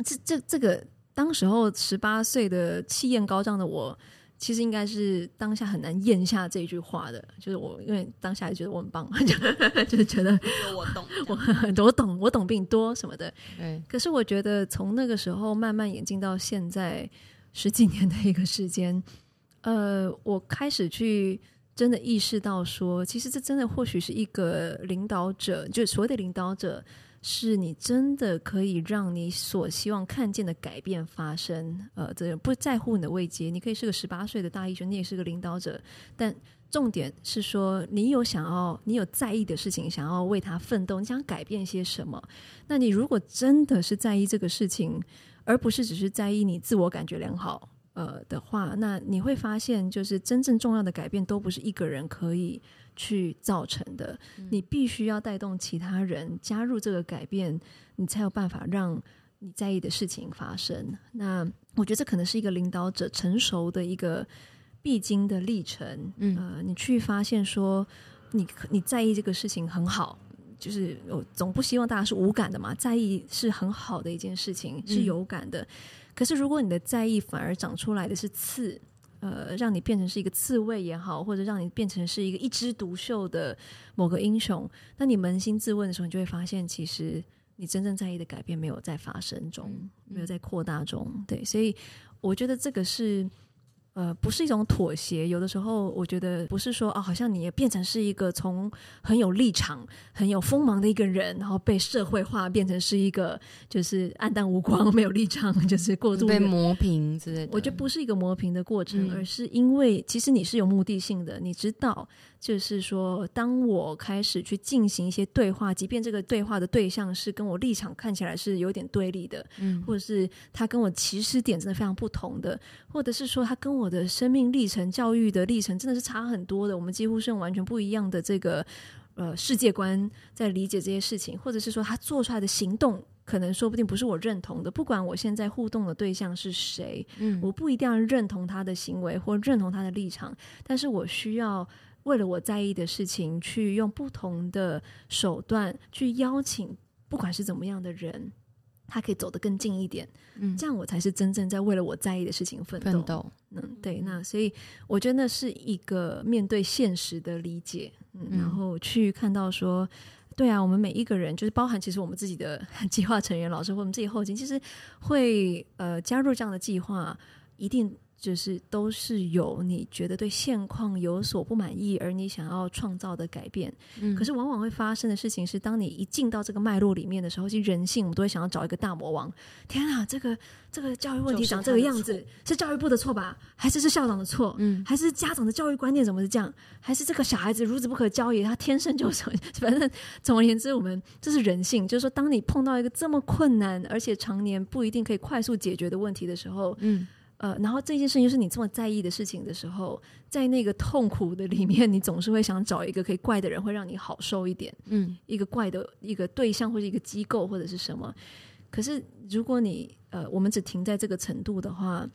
这这这个当时候十八岁的气焰高涨的我。其实应该是当下很难咽下这句话的，就是我因为当下也觉得我很棒，就就是觉得我懂，我很多，我懂，我懂比你多什么的。嗯，可是我觉得从那个时候慢慢演进到现在十几年的一个时间，呃，我开始去真的意识到说，其实这真的或许是一个领导者，就是所谓的领导者。是你真的可以让你所希望看见的改变发生，呃，这不在乎你的位阶，你可以是个十八岁的大医生，你也是个领导者，但重点是说，你有想要，你有在意的事情，想要为他奋斗，你想改变些什么？那你如果真的是在意这个事情，而不是只是在意你自我感觉良好，呃的话，那你会发现，就是真正重要的改变都不是一个人可以。去造成的，你必须要带动其他人加入这个改变，你才有办法让你在意的事情发生。那我觉得这可能是一个领导者成熟的一个必经的历程。嗯，呃，你去发现说你你在意这个事情很好，就是我总不希望大家是无感的嘛，在意是很好的一件事情，是有感的。嗯，可是如果你的在意反而长出来的是刺。呃，让你变成是一个刺猬也好，或者让你变成是一个一枝独秀的某个英雄，那你扪心自问的时候，你就会发现，其实你真正在意的改变没有在发生中，没有在扩大中。对，所以我觉得这个是。呃，不是一种妥协。有的时候，我觉得不是说哦，好像你也变成是一个从很有立场、很有锋芒的一个人，然后被社会化变成是一个就是黯淡无光、没有立场，就是过度被磨平之类的。我觉得不是一个磨平的过程，嗯、而是因为其实你是有目的性的，你知道。就是说，当我开始去进行一些对话，即便这个对话的对象是跟我立场看起来是有点对立的，嗯，或者是他跟我起始点真的非常不同的，或者是说他跟我的生命历程、教育的历程真的是差很多的，我们几乎是用完全不一样的这个呃世界观在理解这些事情，或者是说他做出来的行动，可能说不定不是我认同的。不管我现在互动的对象是谁，嗯，我不一定要认同他的行为或认同他的立场，但是我需要。为了我在意的事情，去用不同的手段去邀请，不管是怎么样的人，他可以走得更近一点。嗯，这样我才是真正在为了我在意的事情奋斗。奋斗，嗯，对。那所以我觉得那是一个面对现实的理解，嗯，然后去看到说，对啊，我们每一个人，就是包含其实我们自己的 计划成员老师或我们自己后勤，其实会呃加入这样的计划，一定。就是都是有你觉得对现况有所不满意，而你想要创造的改变。嗯，可是往往会发生的事情是，当你一进到这个脉络里面的时候，其实人性我们都会想要找一个大魔王。天啊，这个这个教育问题长这个样子，是教育部的错吧？还是是校长的错？嗯，还是家长的教育观念怎么是这样？还是这个小孩子孺子不可教也，他天生就是…… 反正总而言之，我们这是人性。就是说，当你碰到一个这么困难，而且常年不一定可以快速解决的问题的时候，嗯。呃，然后这件事情是你这么在意的事情的时候，在那个痛苦的里面，你总是会想找一个可以怪的人，会让你好受一点。嗯，一个怪的一个对象，或者一个机构，或者是什么。可是如果你呃，我们只停在这个程度的话，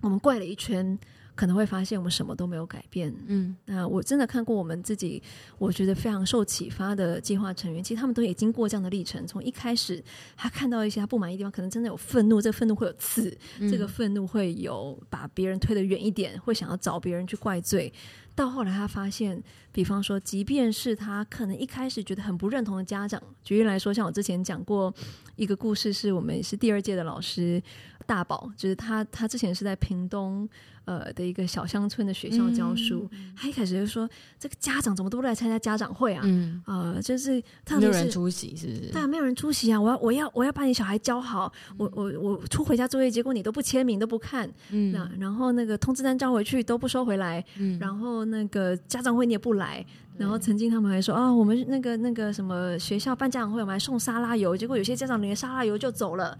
我们怪了一圈。可能会发现我们什么都没有改变。嗯，那我真的看过我们自己，我觉得非常受启发的计划成员，其实他们都也经过这样的历程。从一开始，他看到一些他不满意的地方，可能真的有愤怒，这个愤怒会有刺，嗯、这个愤怒会有把别人推得远一点，会想要找别人去怪罪。到后来，他发现，比方说，即便是他可能一开始觉得很不认同的家长，举例来说，像我之前讲过一个故事，是我们是第二届的老师，大宝，就是他，他之前是在屏东呃的一个小乡村的学校教书。嗯、他一开始就说，这个家长怎么都不来参加家长会啊？嗯，呃，就是他没有人出席，是不是？对啊，没有人出席啊！我要，我要，我要把你小孩教好。嗯、我，我，我出回家作业，结果你都不签名，都不看。嗯，那然后那个通知单交回去都不收回来。嗯，然后那个家长会你也不来。然后曾经他们还说啊，我们那个那个什么学校办家长会，我们还送沙拉油，结果有些家长连沙拉油就走了，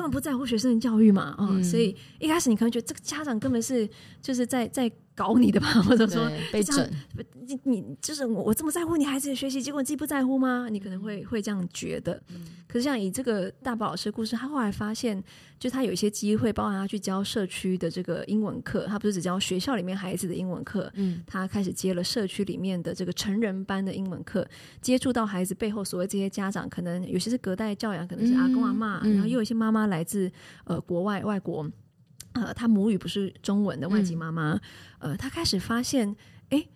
根本不在乎学生的教育嘛啊、嗯！所以一开始你可能觉得这个家长根本是就是在在。搞你的吧，或者说被整，你你就是我，我这么在乎你孩子的学习，结果你自己不在乎吗？你可能会会这样觉得。嗯、可是像以这个大宝老师的故事，他后来发现，就他有一些机会，包含他去教社区的这个英文课，他不是只教学校里面孩子的英文课，嗯，他开始接了社区里面的这个成人班的英文课，接触到孩子背后所谓这些家长，可能有些是隔代教养，可能是阿公阿嬷，嗯、然后又有一些妈妈来自呃国外外国。呃，他母语不是中文的外籍妈妈，嗯、呃，他开始发现，哎，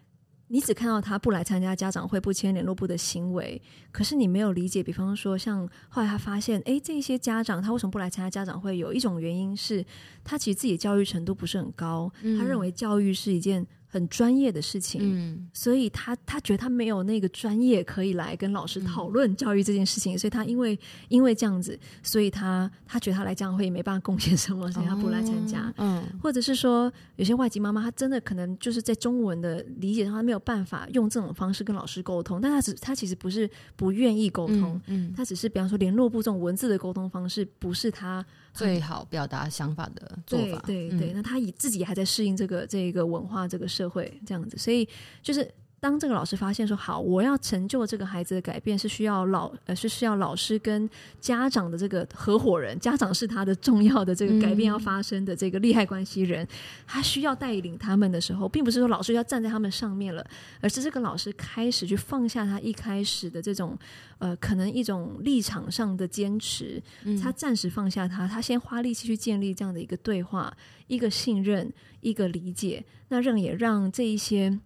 你只看到他不来参加家长会、不签联络部的行为，可是你没有理解。比方说，像后来他发现，哎，这些家长他为什么不来参加家长会？有一种原因是他其实自己的教育程度不是很高，嗯、他认为教育是一件。很专业的事情，嗯，所以他他觉得他没有那个专业可以来跟老师讨论教育这件事情，嗯、所以他因为因为这样子，所以他他觉得他来这样会也没办法贡献什么，所以他不来参加，嗯，或者是说有些外籍妈妈，她真的可能就是在中文的理解上，她没有办法用这种方式跟老师沟通，但她只她其实不是不愿意沟通，嗯，她、嗯、只是比方说联络部这种文字的沟通方式不是她。最好表达想法的做法，对对对，嗯、那他以自己还在适应这个这个文化这个社会这样子，所以就是。当这个老师发现说好，我要成就这个孩子的改变，是需要老呃是需要老师跟家长的这个合伙人，家长是他的重要的这个改变要发生的这个利害关系人，他需要带领他们的时候，并不是说老师要站在他们上面了，而是这个老师开始去放下他一开始的这种呃可能一种立场上的坚持，他暂时放下他，他先花力气去建立这样的一个对话，一个信任，一个理解，那让也让这一些。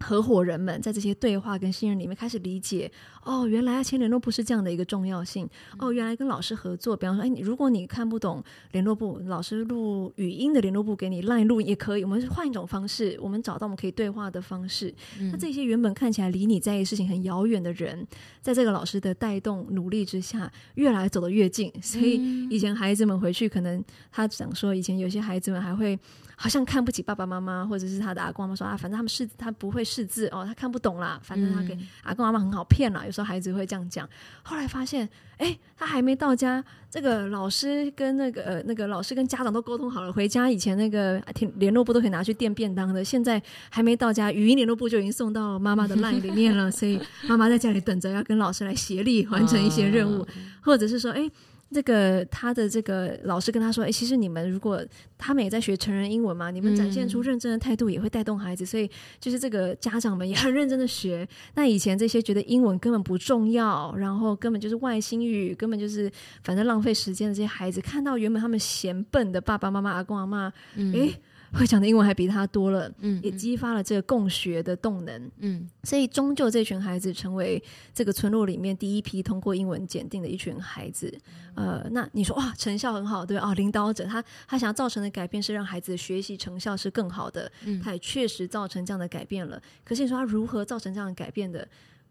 合伙人们在这些对话跟信任里面开始理解，哦，原来啊签联络部是这样的一个重要性。哦，原来跟老师合作，比方说，哎，如果你看不懂联络部，老师录语音的联络部给你，LINE 录也可以。我们换一种方式，我们找到我们可以对话的方式。嗯、那这些原本看起来离你在意事情很遥远的人，在这个老师的带动努力之下，越来走得越近。所以以前孩子们回去，可能他想说，以前有些孩子们还会。好像看不起爸爸妈妈，或者是他的阿公阿妈说啊，反正他们识他不会识字哦，他看不懂啦。反正他给阿公阿妈很好骗啦。有时候孩子会这样讲。后来发现，哎，他还没到家，这个老师跟那个呃那个老师跟家长都沟通好了，回家以前那个联络部都可以拿去垫便当的，现在还没到家，语音联络部就已经送到妈妈的 LINE 里面了。所以妈妈在家里等着要跟老师来协力完成一些任务，或者是说，哎。这个他的这个老师跟他说：“哎，其实你们如果他们也在学成人英文嘛，你们展现出认真的态度也会带动孩子，嗯、所以就是这个家长们也很认真的学。那以前这些觉得英文根本不重要，然后根本就是外星语，根本就是反正浪费时间的这些孩子，看到原本他们嫌笨的爸爸妈妈、阿公阿嬷，嗯、诶会讲的英文还比他多了，嗯，也激发了这个共学的动能，嗯，所以终究这群孩子成为这个村落里面第一批通过英文检定的一群孩子，呃，那你说哇，成效很好，对啊，领导者他他想要造成的改变是让孩子学习成效是更好的，嗯，他也确实造成这样的改变了。可是你说他如何造成这样的改变的？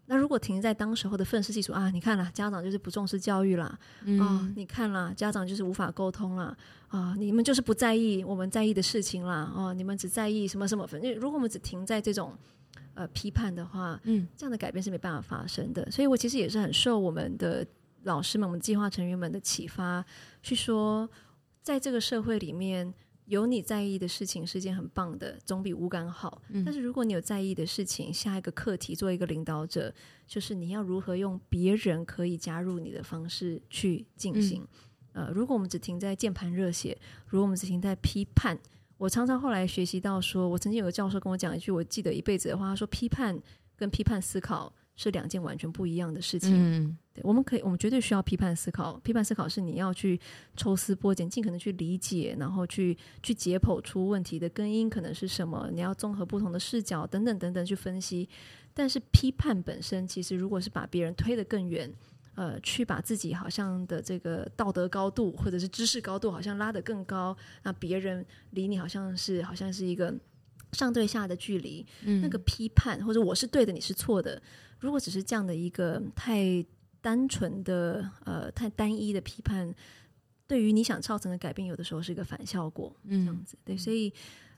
那如果停在当时候的愤世嫉俗啊，你看啦，家长就是不重视教育啦，啊、嗯。哦，你看啦，家长就是无法沟通啦，啊，你们就是不在意我们在意的事情啦，哦，你们只在意什么什么？反正如果我们只停在这种呃批判的话，嗯，这样的改变是没办法发生的。所以我其实也是很受我们的老师们、我们计划成员们的启发，去说，在这个社会里面。有你在意的事情是件很棒的，总比无感好。嗯、但是如果你有在意的事情，下一个课题做一个领导者，就是你要如何用别人可以加入你的方式去进行。嗯、呃，如果我们只停在键盘热血，如果我们只停在批判，我常常后来学习到说，我曾经有个教授跟我讲一句我记得一辈子的话，他说批判跟批判思考。是两件完全不一样的事情。嗯，对，我们可以，我们绝对需要批判思考。批判思考是你要去抽丝剥茧，尽可能去理解，然后去去解剖出问题的根因可能是什么。你要综合不同的视角，等等等等去分析。但是批判本身，其实如果是把别人推得更远。呃，去把自己好像的这个道德高度或者是知识高度好像拉得更高，那别人离你好像是好像是一个上对下的距离，嗯，那个批判或者我是对的，你是错的，如果只是这样的一个太单纯的呃太单一的批判，对于你想造成的改变，有的时候是一个反效果，嗯，这样子对，所以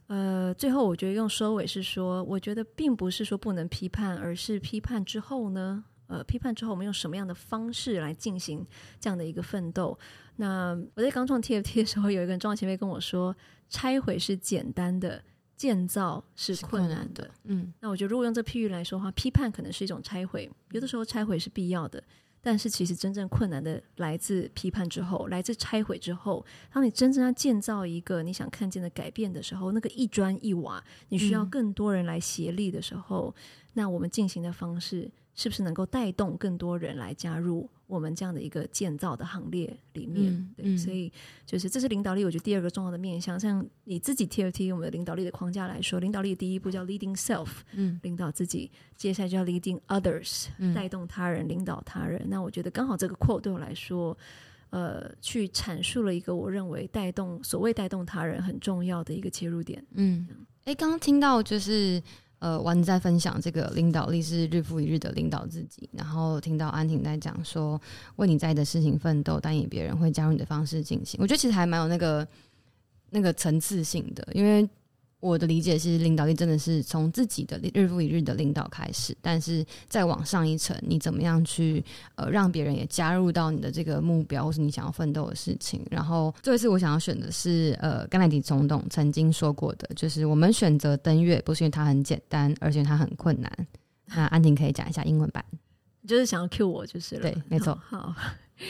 呃，最后我觉得用收尾是说，我觉得并不是说不能批判，而是批判之后呢。呃，批判之后，我们用什么样的方式来进行这样的一个奋斗？那我在刚创 TFT 的时候，有一个重要前辈跟我说：“拆毁是简单的，建造是困难的。”嗯，那我觉得如果用这譬喻来说的话，批判可能是一种拆毁，有的时候拆毁是必要的，但是其实真正困难的来自批判之后，来自拆毁之后。当你真正要建造一个你想看见的改变的时候，那个一砖一瓦，你需要更多人来协力的时候，嗯、那我们进行的方式。是不是能够带动更多人来加入我们这样的一个建造的行列里面？嗯、对，所以就是这是领导力，我觉得第二个重要的面向。像你自己 TFT 我们的领导力的框架来说，领导力的第一步叫 leading self，嗯，领导自己；接下来就要 leading others，带动他人，领导他人。那我觉得刚好这个 quote 对我来说，呃，去阐述了一个我认为带动所谓带动他人很重要的一个切入点。嗯，哎，刚刚听到就是。呃，丸子在分享这个领导力是日复一日的领导自己，然后听到安婷在讲说为你在的事情奋斗，但以别人会加入你的方式进行，我觉得其实还蛮有那个那个层次性的，因为。我的理解是，领导力真的是从自己的日复一日的领导开始，但是再往上一层，你怎么样去呃让别人也加入到你的这个目标，或是你想要奋斗的事情？然后这一次我想要选的是呃甘乃迪总统曾经说过的，就是我们选择登月不是因为它很简单，而且它很困难。那安婷可以讲一下英文版，就是想要 cue 我就是了，对，没错，好。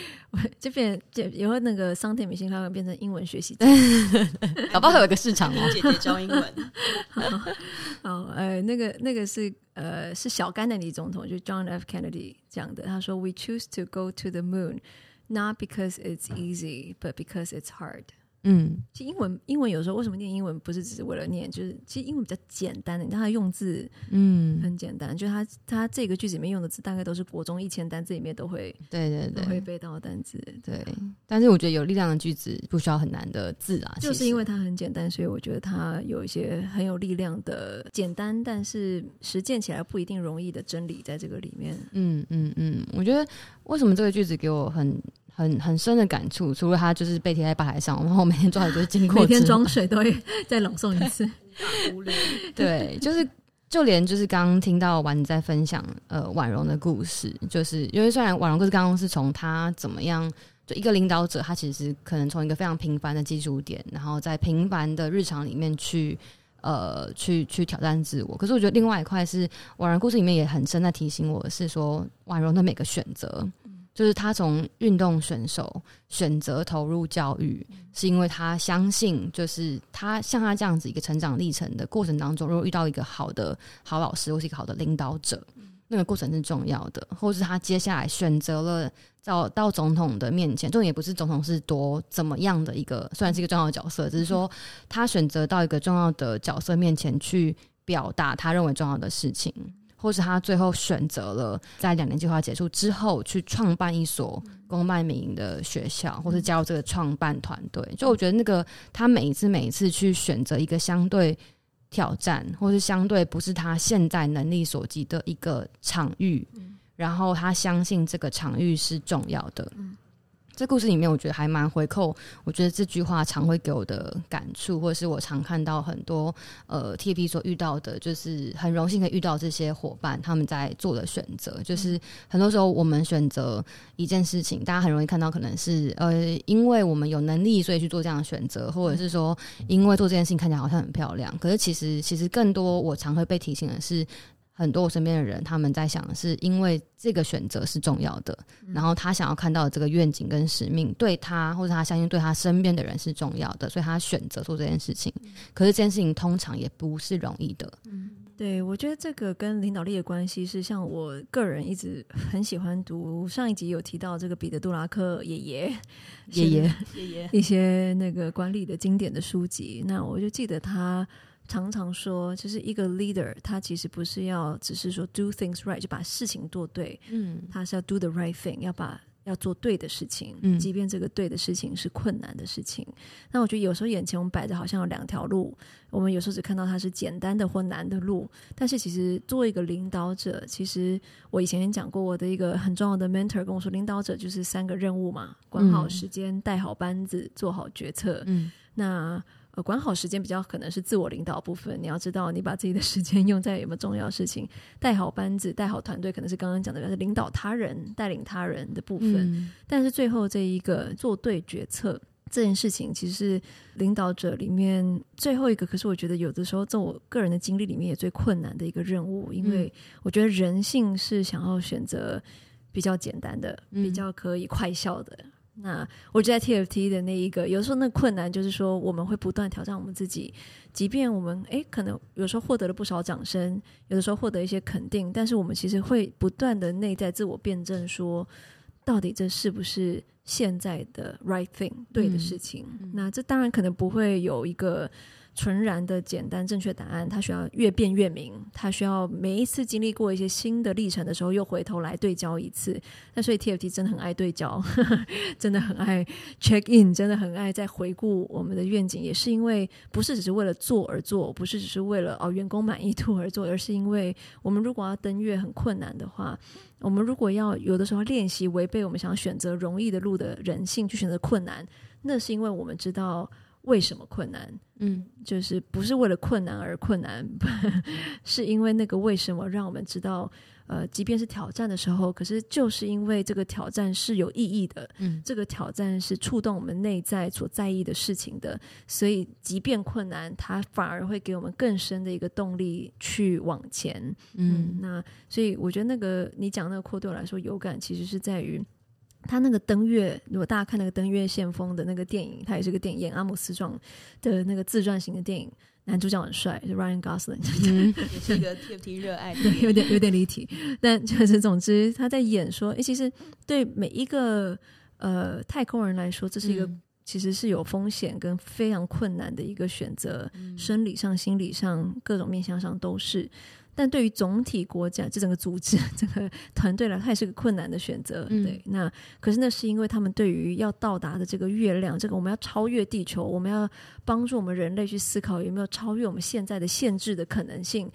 我这边就以后那个桑田美心他会变成英文学习，搞不好有个市场哦。姐姐教英文，好，好，呃，那个那个是呃是小甘乃迪总统，就 John F. Kennedy 讲的。他说：“We choose to go to the moon, not because it's easy, but because it's hard.” 嗯，其实英文英文有时候为什么念英文不是只是为了念，就是其实英文比较简单的，你看它用字嗯很简单，嗯、就是它它这个句子里面用的字大概都是国中一千单字里面都会对对对都会背到的单字对，对。但是我觉得有力量的句子不需要很难的字啊，就是因为它很简单，所以我觉得它有一些很有力量的简单，但是实践起来不一定容易的真理在这个里面。嗯嗯嗯，我觉得为什么这个句子给我很。很很深的感触，除了他就是被贴在吧台上，然后每天装水就是经过，每天装水都会 再朗诵一次。对，就是就连就是刚刚听到婉在分享呃婉容的故事，就是因为虽然婉容故事刚刚是从他怎么样，就一个领导者，他其实可能从一个非常平凡的基础点，然后在平凡的日常里面去呃去去挑战自我。可是我觉得另外一块是婉容故事里面也很深在提醒我是说婉容的每个选择。就是他从运动选手选择投入教育，是因为他相信，就是他像他这样子一个成长历程的过程当中，如果遇到一个好的好老师或是一个好的领导者，那个过程是重要的。或是他接下来选择了到到总统的面前，重点也不是总统是多怎么样的一个，虽然是一个重要的角色，只是说他选择到一个重要的角色面前去表达他认为重要的事情。或是他最后选择了在两年计划结束之后去创办一所公办民营的学校，或是加入这个创办团队。就我觉得那个他每一次每一次去选择一个相对挑战，或是相对不是他现在能力所及的一个场域，然后他相信这个场域是重要的。这故事里面，我觉得还蛮回扣。我觉得这句话常会给我的感触，或者是我常看到很多呃 TFT 所遇到的，就是很荣幸可以遇到这些伙伴，他们在做的选择，就是很多时候我们选择一件事情，大家很容易看到可能是呃，因为我们有能力，所以去做这样的选择，或者是说因为做这件事情看起来好像很漂亮，可是其实其实更多我常会被提醒的是。很多我身边的人，他们在想的是，因为这个选择是重要的，嗯、然后他想要看到的这个愿景跟使命，对他或者他相信对他身边的人是重要的，所以他选择做这件事情。嗯、可是这件事情通常也不是容易的。嗯，对，我觉得这个跟领导力的关系是，像我个人一直很喜欢读，上一集有提到这个彼得·杜拉克爷爷爷爷爷爷一些那个管理的经典的书籍，那我就记得他。常常说，就是一个 leader，他其实不是要只是说 do things right，就把事情做对，嗯，他是要 do the right thing，要把要做对的事情，嗯，即便这个对的事情是困难的事情。那我觉得有时候眼前我们摆着好像有两条路，我们有时候只看到它是简单的或难的路，但是其实作为一个领导者，其实我以前也讲过，我的一个很重要的 mentor 跟我说，领导者就是三个任务嘛，管好时间，带好班子，做好决策，嗯，那。呃，管好时间比较可能是自我领导部分。你要知道，你把自己的时间用在有没有重要事情，带好班子，带好团队，可能是刚刚讲的，是领导他人、带领他人的部分。嗯、但是最后这一个做对决策这件事情，其实是领导者里面最后一个。可是我觉得有的时候，在我个人的经历里面，也最困难的一个任务，因为我觉得人性是想要选择比较简单的、比较可以快效的。那我觉得在 TFT 的那一个，有时候那困难就是说，我们会不断挑战我们自己，即便我们诶可能有时候获得了不少掌声，有的时候获得一些肯定，但是我们其实会不断的内在自我辩证，说到底这是不是现在的 right thing 对的事情？嗯，那这当然可能不会有一个。纯然的简单正确答案，它需要越辩越明，它需要每一次经历过一些新的历程的时候，又回头来对焦一次。那所以 TFT 真的很爱对焦，呵 呵真的很爱 check in，真的很爱再回顾我们的愿景，也是因为不是只是为了做而做，不是只是为了哦员工满意度而做，而是因为我们如果要登月很困难的话，我们如果要有的时候练习违背我们想要选择容易的路的人性去选择困难，那是因为我们知道。为什么困难？嗯，就是不是为了困难而困难，是因为那个为什么让我们知道，呃，即便是挑战的时候，可是就是因为这个挑战是有意义的，嗯，这个挑战是触动我们内在所在意的事情的，所以即便困难，它反而会给我们更深的一个动力去往前。嗯，嗯，那所以我觉得那个你讲那个扩对我来说有感，其实是在于。他那个登月，如果大家看那个登月先锋的那个电影，他也是个电影，演阿姆斯壮的那个自传型的电影，男主角很帅，就 Ryan Gosling，是一个 TFT 热爱的，有点有点离题，但就是总之他在演说，诶，其实对每一个呃太空人来说，这是一个、嗯、其实是有风险跟非常困难的一个选择，嗯、生理上、心理上各种面向上都是。但对于总体国家，这整个组织、这个团队来，它也是个困难的选择。嗯、对，那可是那是因为他们对于要到达的这个月亮，这个我们要超越地球，我们要帮助我们人类去思考有没有超越我们现在的限制的可能性。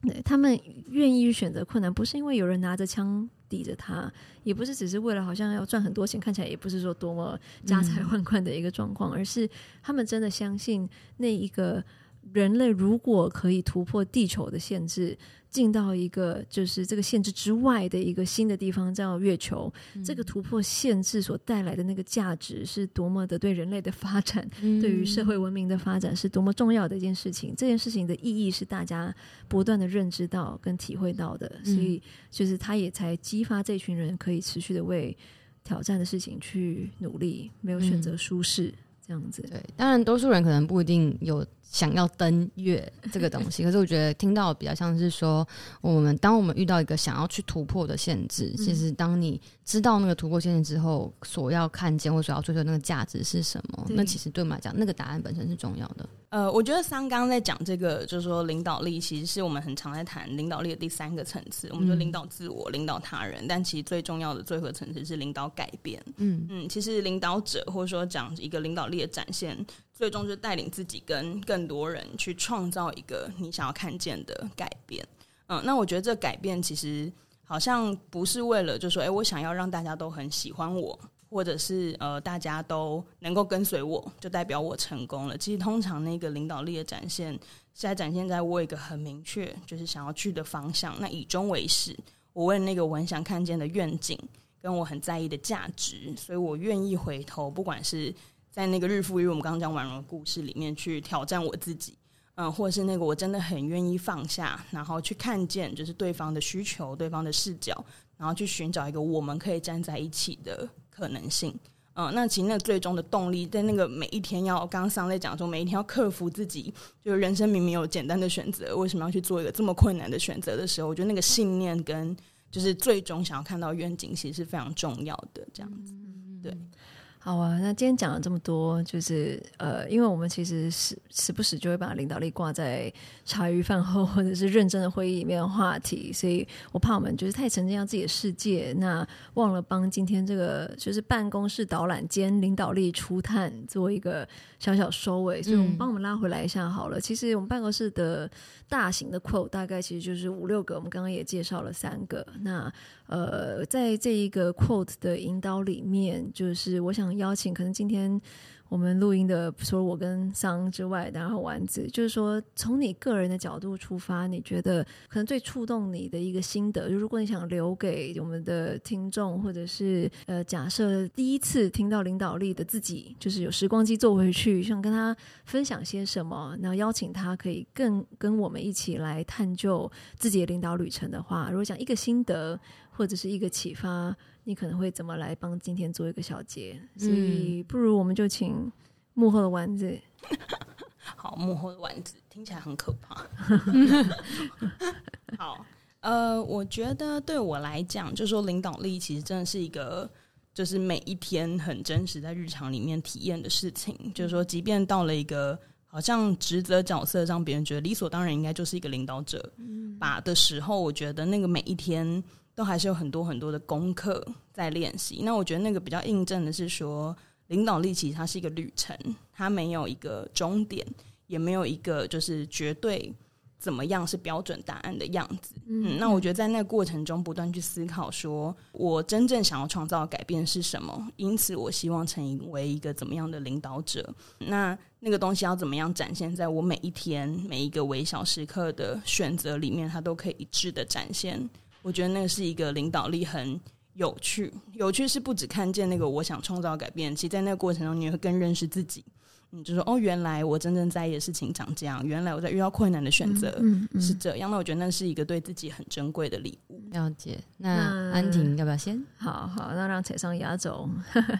对，他们愿意去选择困难，不是因为有人拿着枪抵着他，也不是只是为了好像要赚很多钱，看起来也不是说多么家财万贯的一个状况，嗯、而是他们真的相信那一个。人类如果可以突破地球的限制，进到一个就是这个限制之外的一个新的地方，叫月球，嗯、这个突破限制所带来的那个价值，是多么的对人类的发展，嗯、对于社会文明的发展是多么重要的一件事情。这件事情的意义是大家不断的认知到跟体会到的，所以就是他也才激发这群人可以持续的为挑战的事情去努力，没有选择舒适、嗯、这样子。对，当然多数人可能不一定有。想要登月这个东西，可是我觉得听到比较像是说，我们当我们遇到一个想要去突破的限制，其实当你知道那个突破限制之后，所要看见或所要追求的那个价值是什么，那其实对我们来讲，那个答案本身是重要的。呃，我觉得三刚刚在讲这个，就是说领导力其实是我们很常在谈领导力的第三个层次。我们说领导自我、领导他人，但其实最重要的最后层次是领导改变。嗯嗯，其实领导者或者说讲一个领导力的展现。最终就带领自己跟更多人去创造一个你想要看见的改变。嗯，那我觉得这改变其实好像不是为了就说，哎，我想要让大家都很喜欢我，或者是呃大家都能够跟随我，就代表我成功了。其实通常那个领导力的展现是在展现在我一个很明确就是想要去的方向，那以终为始，我为那个我很想看见的愿景跟我很在意的价值，所以我愿意回头，不管是。在那个日复一日，我们刚刚讲婉容的故事里面去挑战我自己，嗯，或者是那个我真的很愿意放下，然后去看见就是对方的需求、对方的视角，然后去寻找一个我们可以站在一起的可能性。嗯，那其实那最终的动力，在那个每一天要刚刚上在讲说，每一天要克服自己，就是人生明明有简单的选择，为什么要去做一个这么困难的选择的时候，我觉得那个信念跟就是最终想要看到愿景，其实是非常重要的。这样子，对。好啊，那今天讲了这么多，就是呃，因为我们其实时时不时就会把领导力挂在茶余饭后或者是认真的会议里面的话题，所以我怕我们就是太沉浸在自己的世界，那忘了帮今天这个就是办公室导览兼领导力初探做一个小小收尾，所以我们帮我们拉回来一下好了。嗯、其实我们办公室的大型的 quote 大概其实就是五六个，我们刚刚也介绍了三个。那呃，在这一个 quote 的引导里面，就是我想邀请，可能今天我们录音的除了我跟桑之外，然后丸子，就是说从你个人的角度出发，你觉得可能最触动你的一个心得，就如果你想留给我们的听众，或者是呃，假设第一次听到领导力的自己，就是有时光机坐回去，想跟他分享些什么，然后邀请他可以更跟我们一起来探究自己的领导旅程的话，如果讲一个心得。或者是一个启发，你可能会怎么来帮今天做一个小结？所以不如我们就请幕后的丸子。好，幕后的丸子听起来很可怕。好，呃，我觉得对我来讲，就是说领导力其实真的是一个，就是每一天很真实在日常里面体验的事情。就是说，即便到了一个好像职责角色让别人觉得理所当然应该就是一个领导者把的时候，我觉得那个每一天。都还是有很多很多的功课在练习。那我觉得那个比较印证的是说，领导力其实它是一个旅程，它没有一个终点，也没有一个就是绝对怎么样是标准答案的样子。嗯，嗯，那我觉得在那个过程中不断去思考，说我真正想要创造的改变是什么？因此，我希望成为一个怎么样的领导者？那那个东西要怎么样展现在我每一天每一个微小时刻的选择里面，它都可以一致的展现。我觉得那是一个领导力很有趣，有趣是不只看见那个我想创造改变，其实在那个过程中，你会更认识自己。你就说哦，原来我真正在意的事情长这样，原来我在遇到困难的选择是这样。嗯嗯嗯、那我觉得那是一个对自己很珍贵的礼物。了解。那安婷要不要先？好好，那让踩上压轴。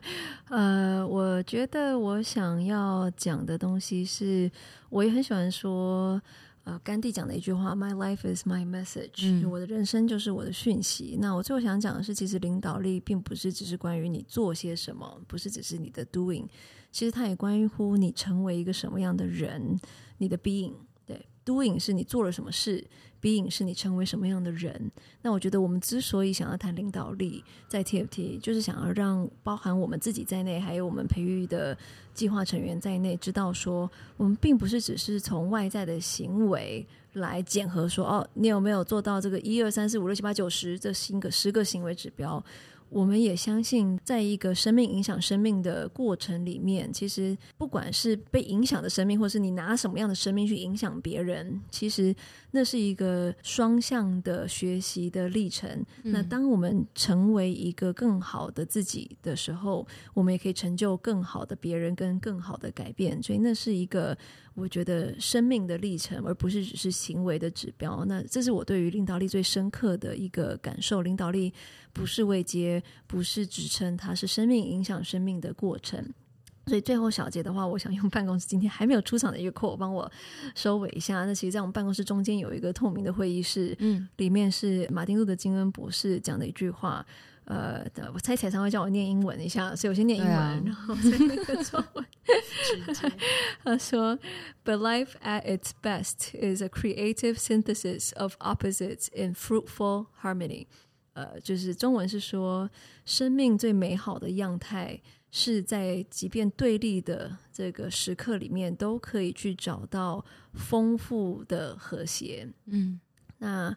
呃，我觉得我想要讲的东西是，我也很喜欢说。呃，甘地讲的一句话：“My life is my message。”嗯，我的人生就是我的讯息。那我最后想讲的是，其实领导力并不是只是关于你做些什么，不是只是你的 doing，其实它也关乎你成为一个什么样的人，你的 being。对，doing 是你做了什么事。Being 是你成为什么样的人？那我觉得我们之所以想要谈领导力，在 TFT 就是想要让包含我们自己在内，还有我们培育的计划成员在内，知道说我们并不是只是从外在的行为来检核说，哦，你有没有做到这个一二三四五六七八九十这新个十个行为指标。我们也相信，在一个生命影响生命的过程里面，其实不管是被影响的生命，或是你拿什么样的生命去影响别人，其实那是一个双向的学习的历程。嗯。那当我们成为一个更好的自己的时候，我们也可以成就更好的别人跟更好的改变。所以那是一个。我觉得生命的历程，而不是只是行为的指标。那这是我对于领导力最深刻的一个感受。领导力不是位阶，不是职称，它是生命影响生命的过程。所以最后小结的话，我想用办公室今天还没有出场的一个 call 帮我收尾一下。那其实，在我们办公室中间有一个透明的会议室，嗯，里面是马丁路德金恩博士讲的一句话。呃，我猜彩上会叫我念英文一下，所以我先念英文，啊、然后再那个中文。他说：“But life at its best is a creative synthesis of opposites in fruitful harmony。”呃，就是中文是说，生命最美好的样态是在即便对立的这个时刻里面，都可以去找到丰富的和谐。嗯，那。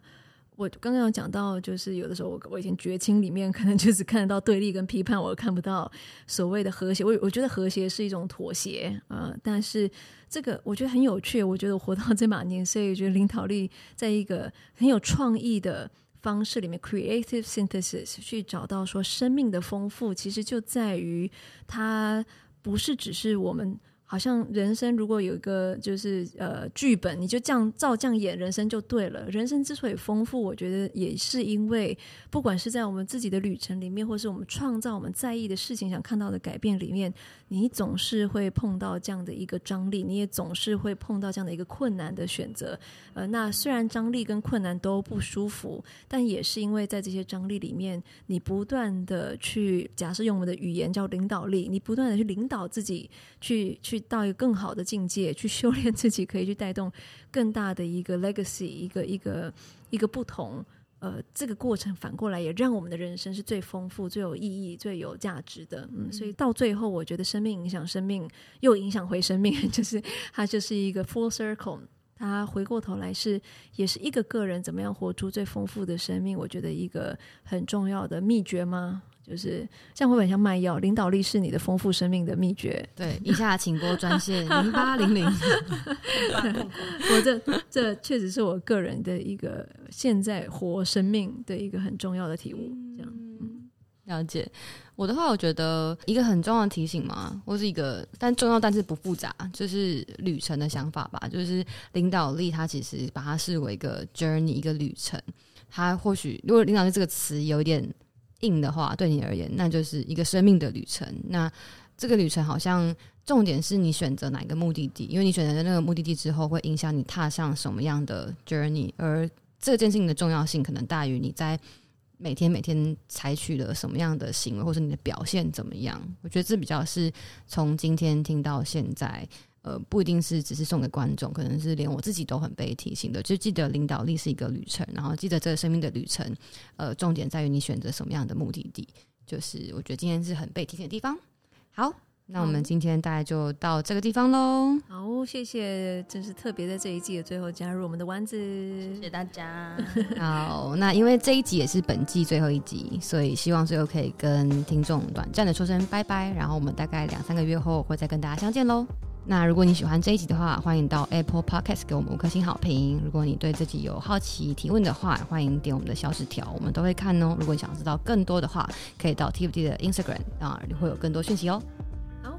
我刚刚有讲到，就是有的时候我我以前绝情里面可能就是看得到对立跟批判，我看不到所谓的和谐。我我觉得和谐是一种妥协啊、呃，但是这个我觉得很有趣。我觉得我活到这把年岁，所以觉得领导力在一个很有创意的方式里面，creative synthesis 去找到说生命的丰富，其实就在于它不是只是我们。好像人生如果有一个就是呃剧本，你就这样照这样演，人生就对了。人生之所以丰富，我觉得也是因为，不管是在我们自己的旅程里面，或是我们创造我们在意的事情、想看到的改变里面，你总是会碰到这样的一个张力，你也总是会碰到这样的一个困难的选择。呃，那虽然张力跟困难都不舒服，但也是因为在这些张力里面，你不断的去，假设用我们的语言叫领导力，你不断的去领导自己，去去。到一个更好的境界去修炼自己，可以去带动更大的一个 legacy，一个一个一个不同。呃，这个过程反过来也让我们的人生是最丰富、最有意义、最有价值的。嗯，所以到最后，我觉得生命影响生命，又影响回生命，就是它就是一个 full circle。它回过头来是也是一个个人怎么样活出最丰富的生命。我觉得一个很重要的秘诀吗？就是这样会很像卖药？领导力是你的丰富生命的秘诀。对，以下请拨专线零八零零。我这这确实是我个人的一个现在活生命的一个很重要的体悟。这样，嗯，了解。我的话，我觉得一个很重要的提醒嘛，或是一个但重要但是不复杂，就是旅程的想法吧。就是领导力，它其实把它视为一个 journey，一个旅程。它或许如果领导力这个词有点。硬的话，对你而言，那就是一个生命的旅程。那这个旅程好像重点是你选择哪一个目的地，因为你选择的那个目的地之后，会影响你踏上什么样的 journey。而这件事情的重要性，可能大于你在每天每天采取了什么样的行为，或者你的表现怎么样。我觉得这比较是从今天听到现在。呃，不一定是只是送给观众，可能是连我自己都很被提醒的。就记得领导力是一个旅程，然后记得这个生命的旅程，呃，重点在于你选择什么样的目的地。就是我觉得今天是很被提醒的地方。好，那我们今天大概就到这个地方喽。好，谢谢，真是特别在这一季的最后加入我们的丸子，谢谢大家。好，那因为这一集也是本季最后一集，所以希望最后可以跟听众短暂的说声拜拜，然后我们大概两三个月后会再跟大家相见喽。那如果你喜欢这一集的话，欢迎到 Apple Podcast 给我们五颗星好评。如果你对自己有好奇提问的话，欢迎点我们的小纸条，我们都会看哦。如果你想知道更多的话，可以到 TFT 的 Instagram 啊，你会有更多讯息哦。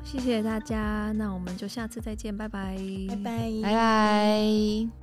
好，谢谢大家，那我们就下次再见，拜拜，拜拜，拜拜。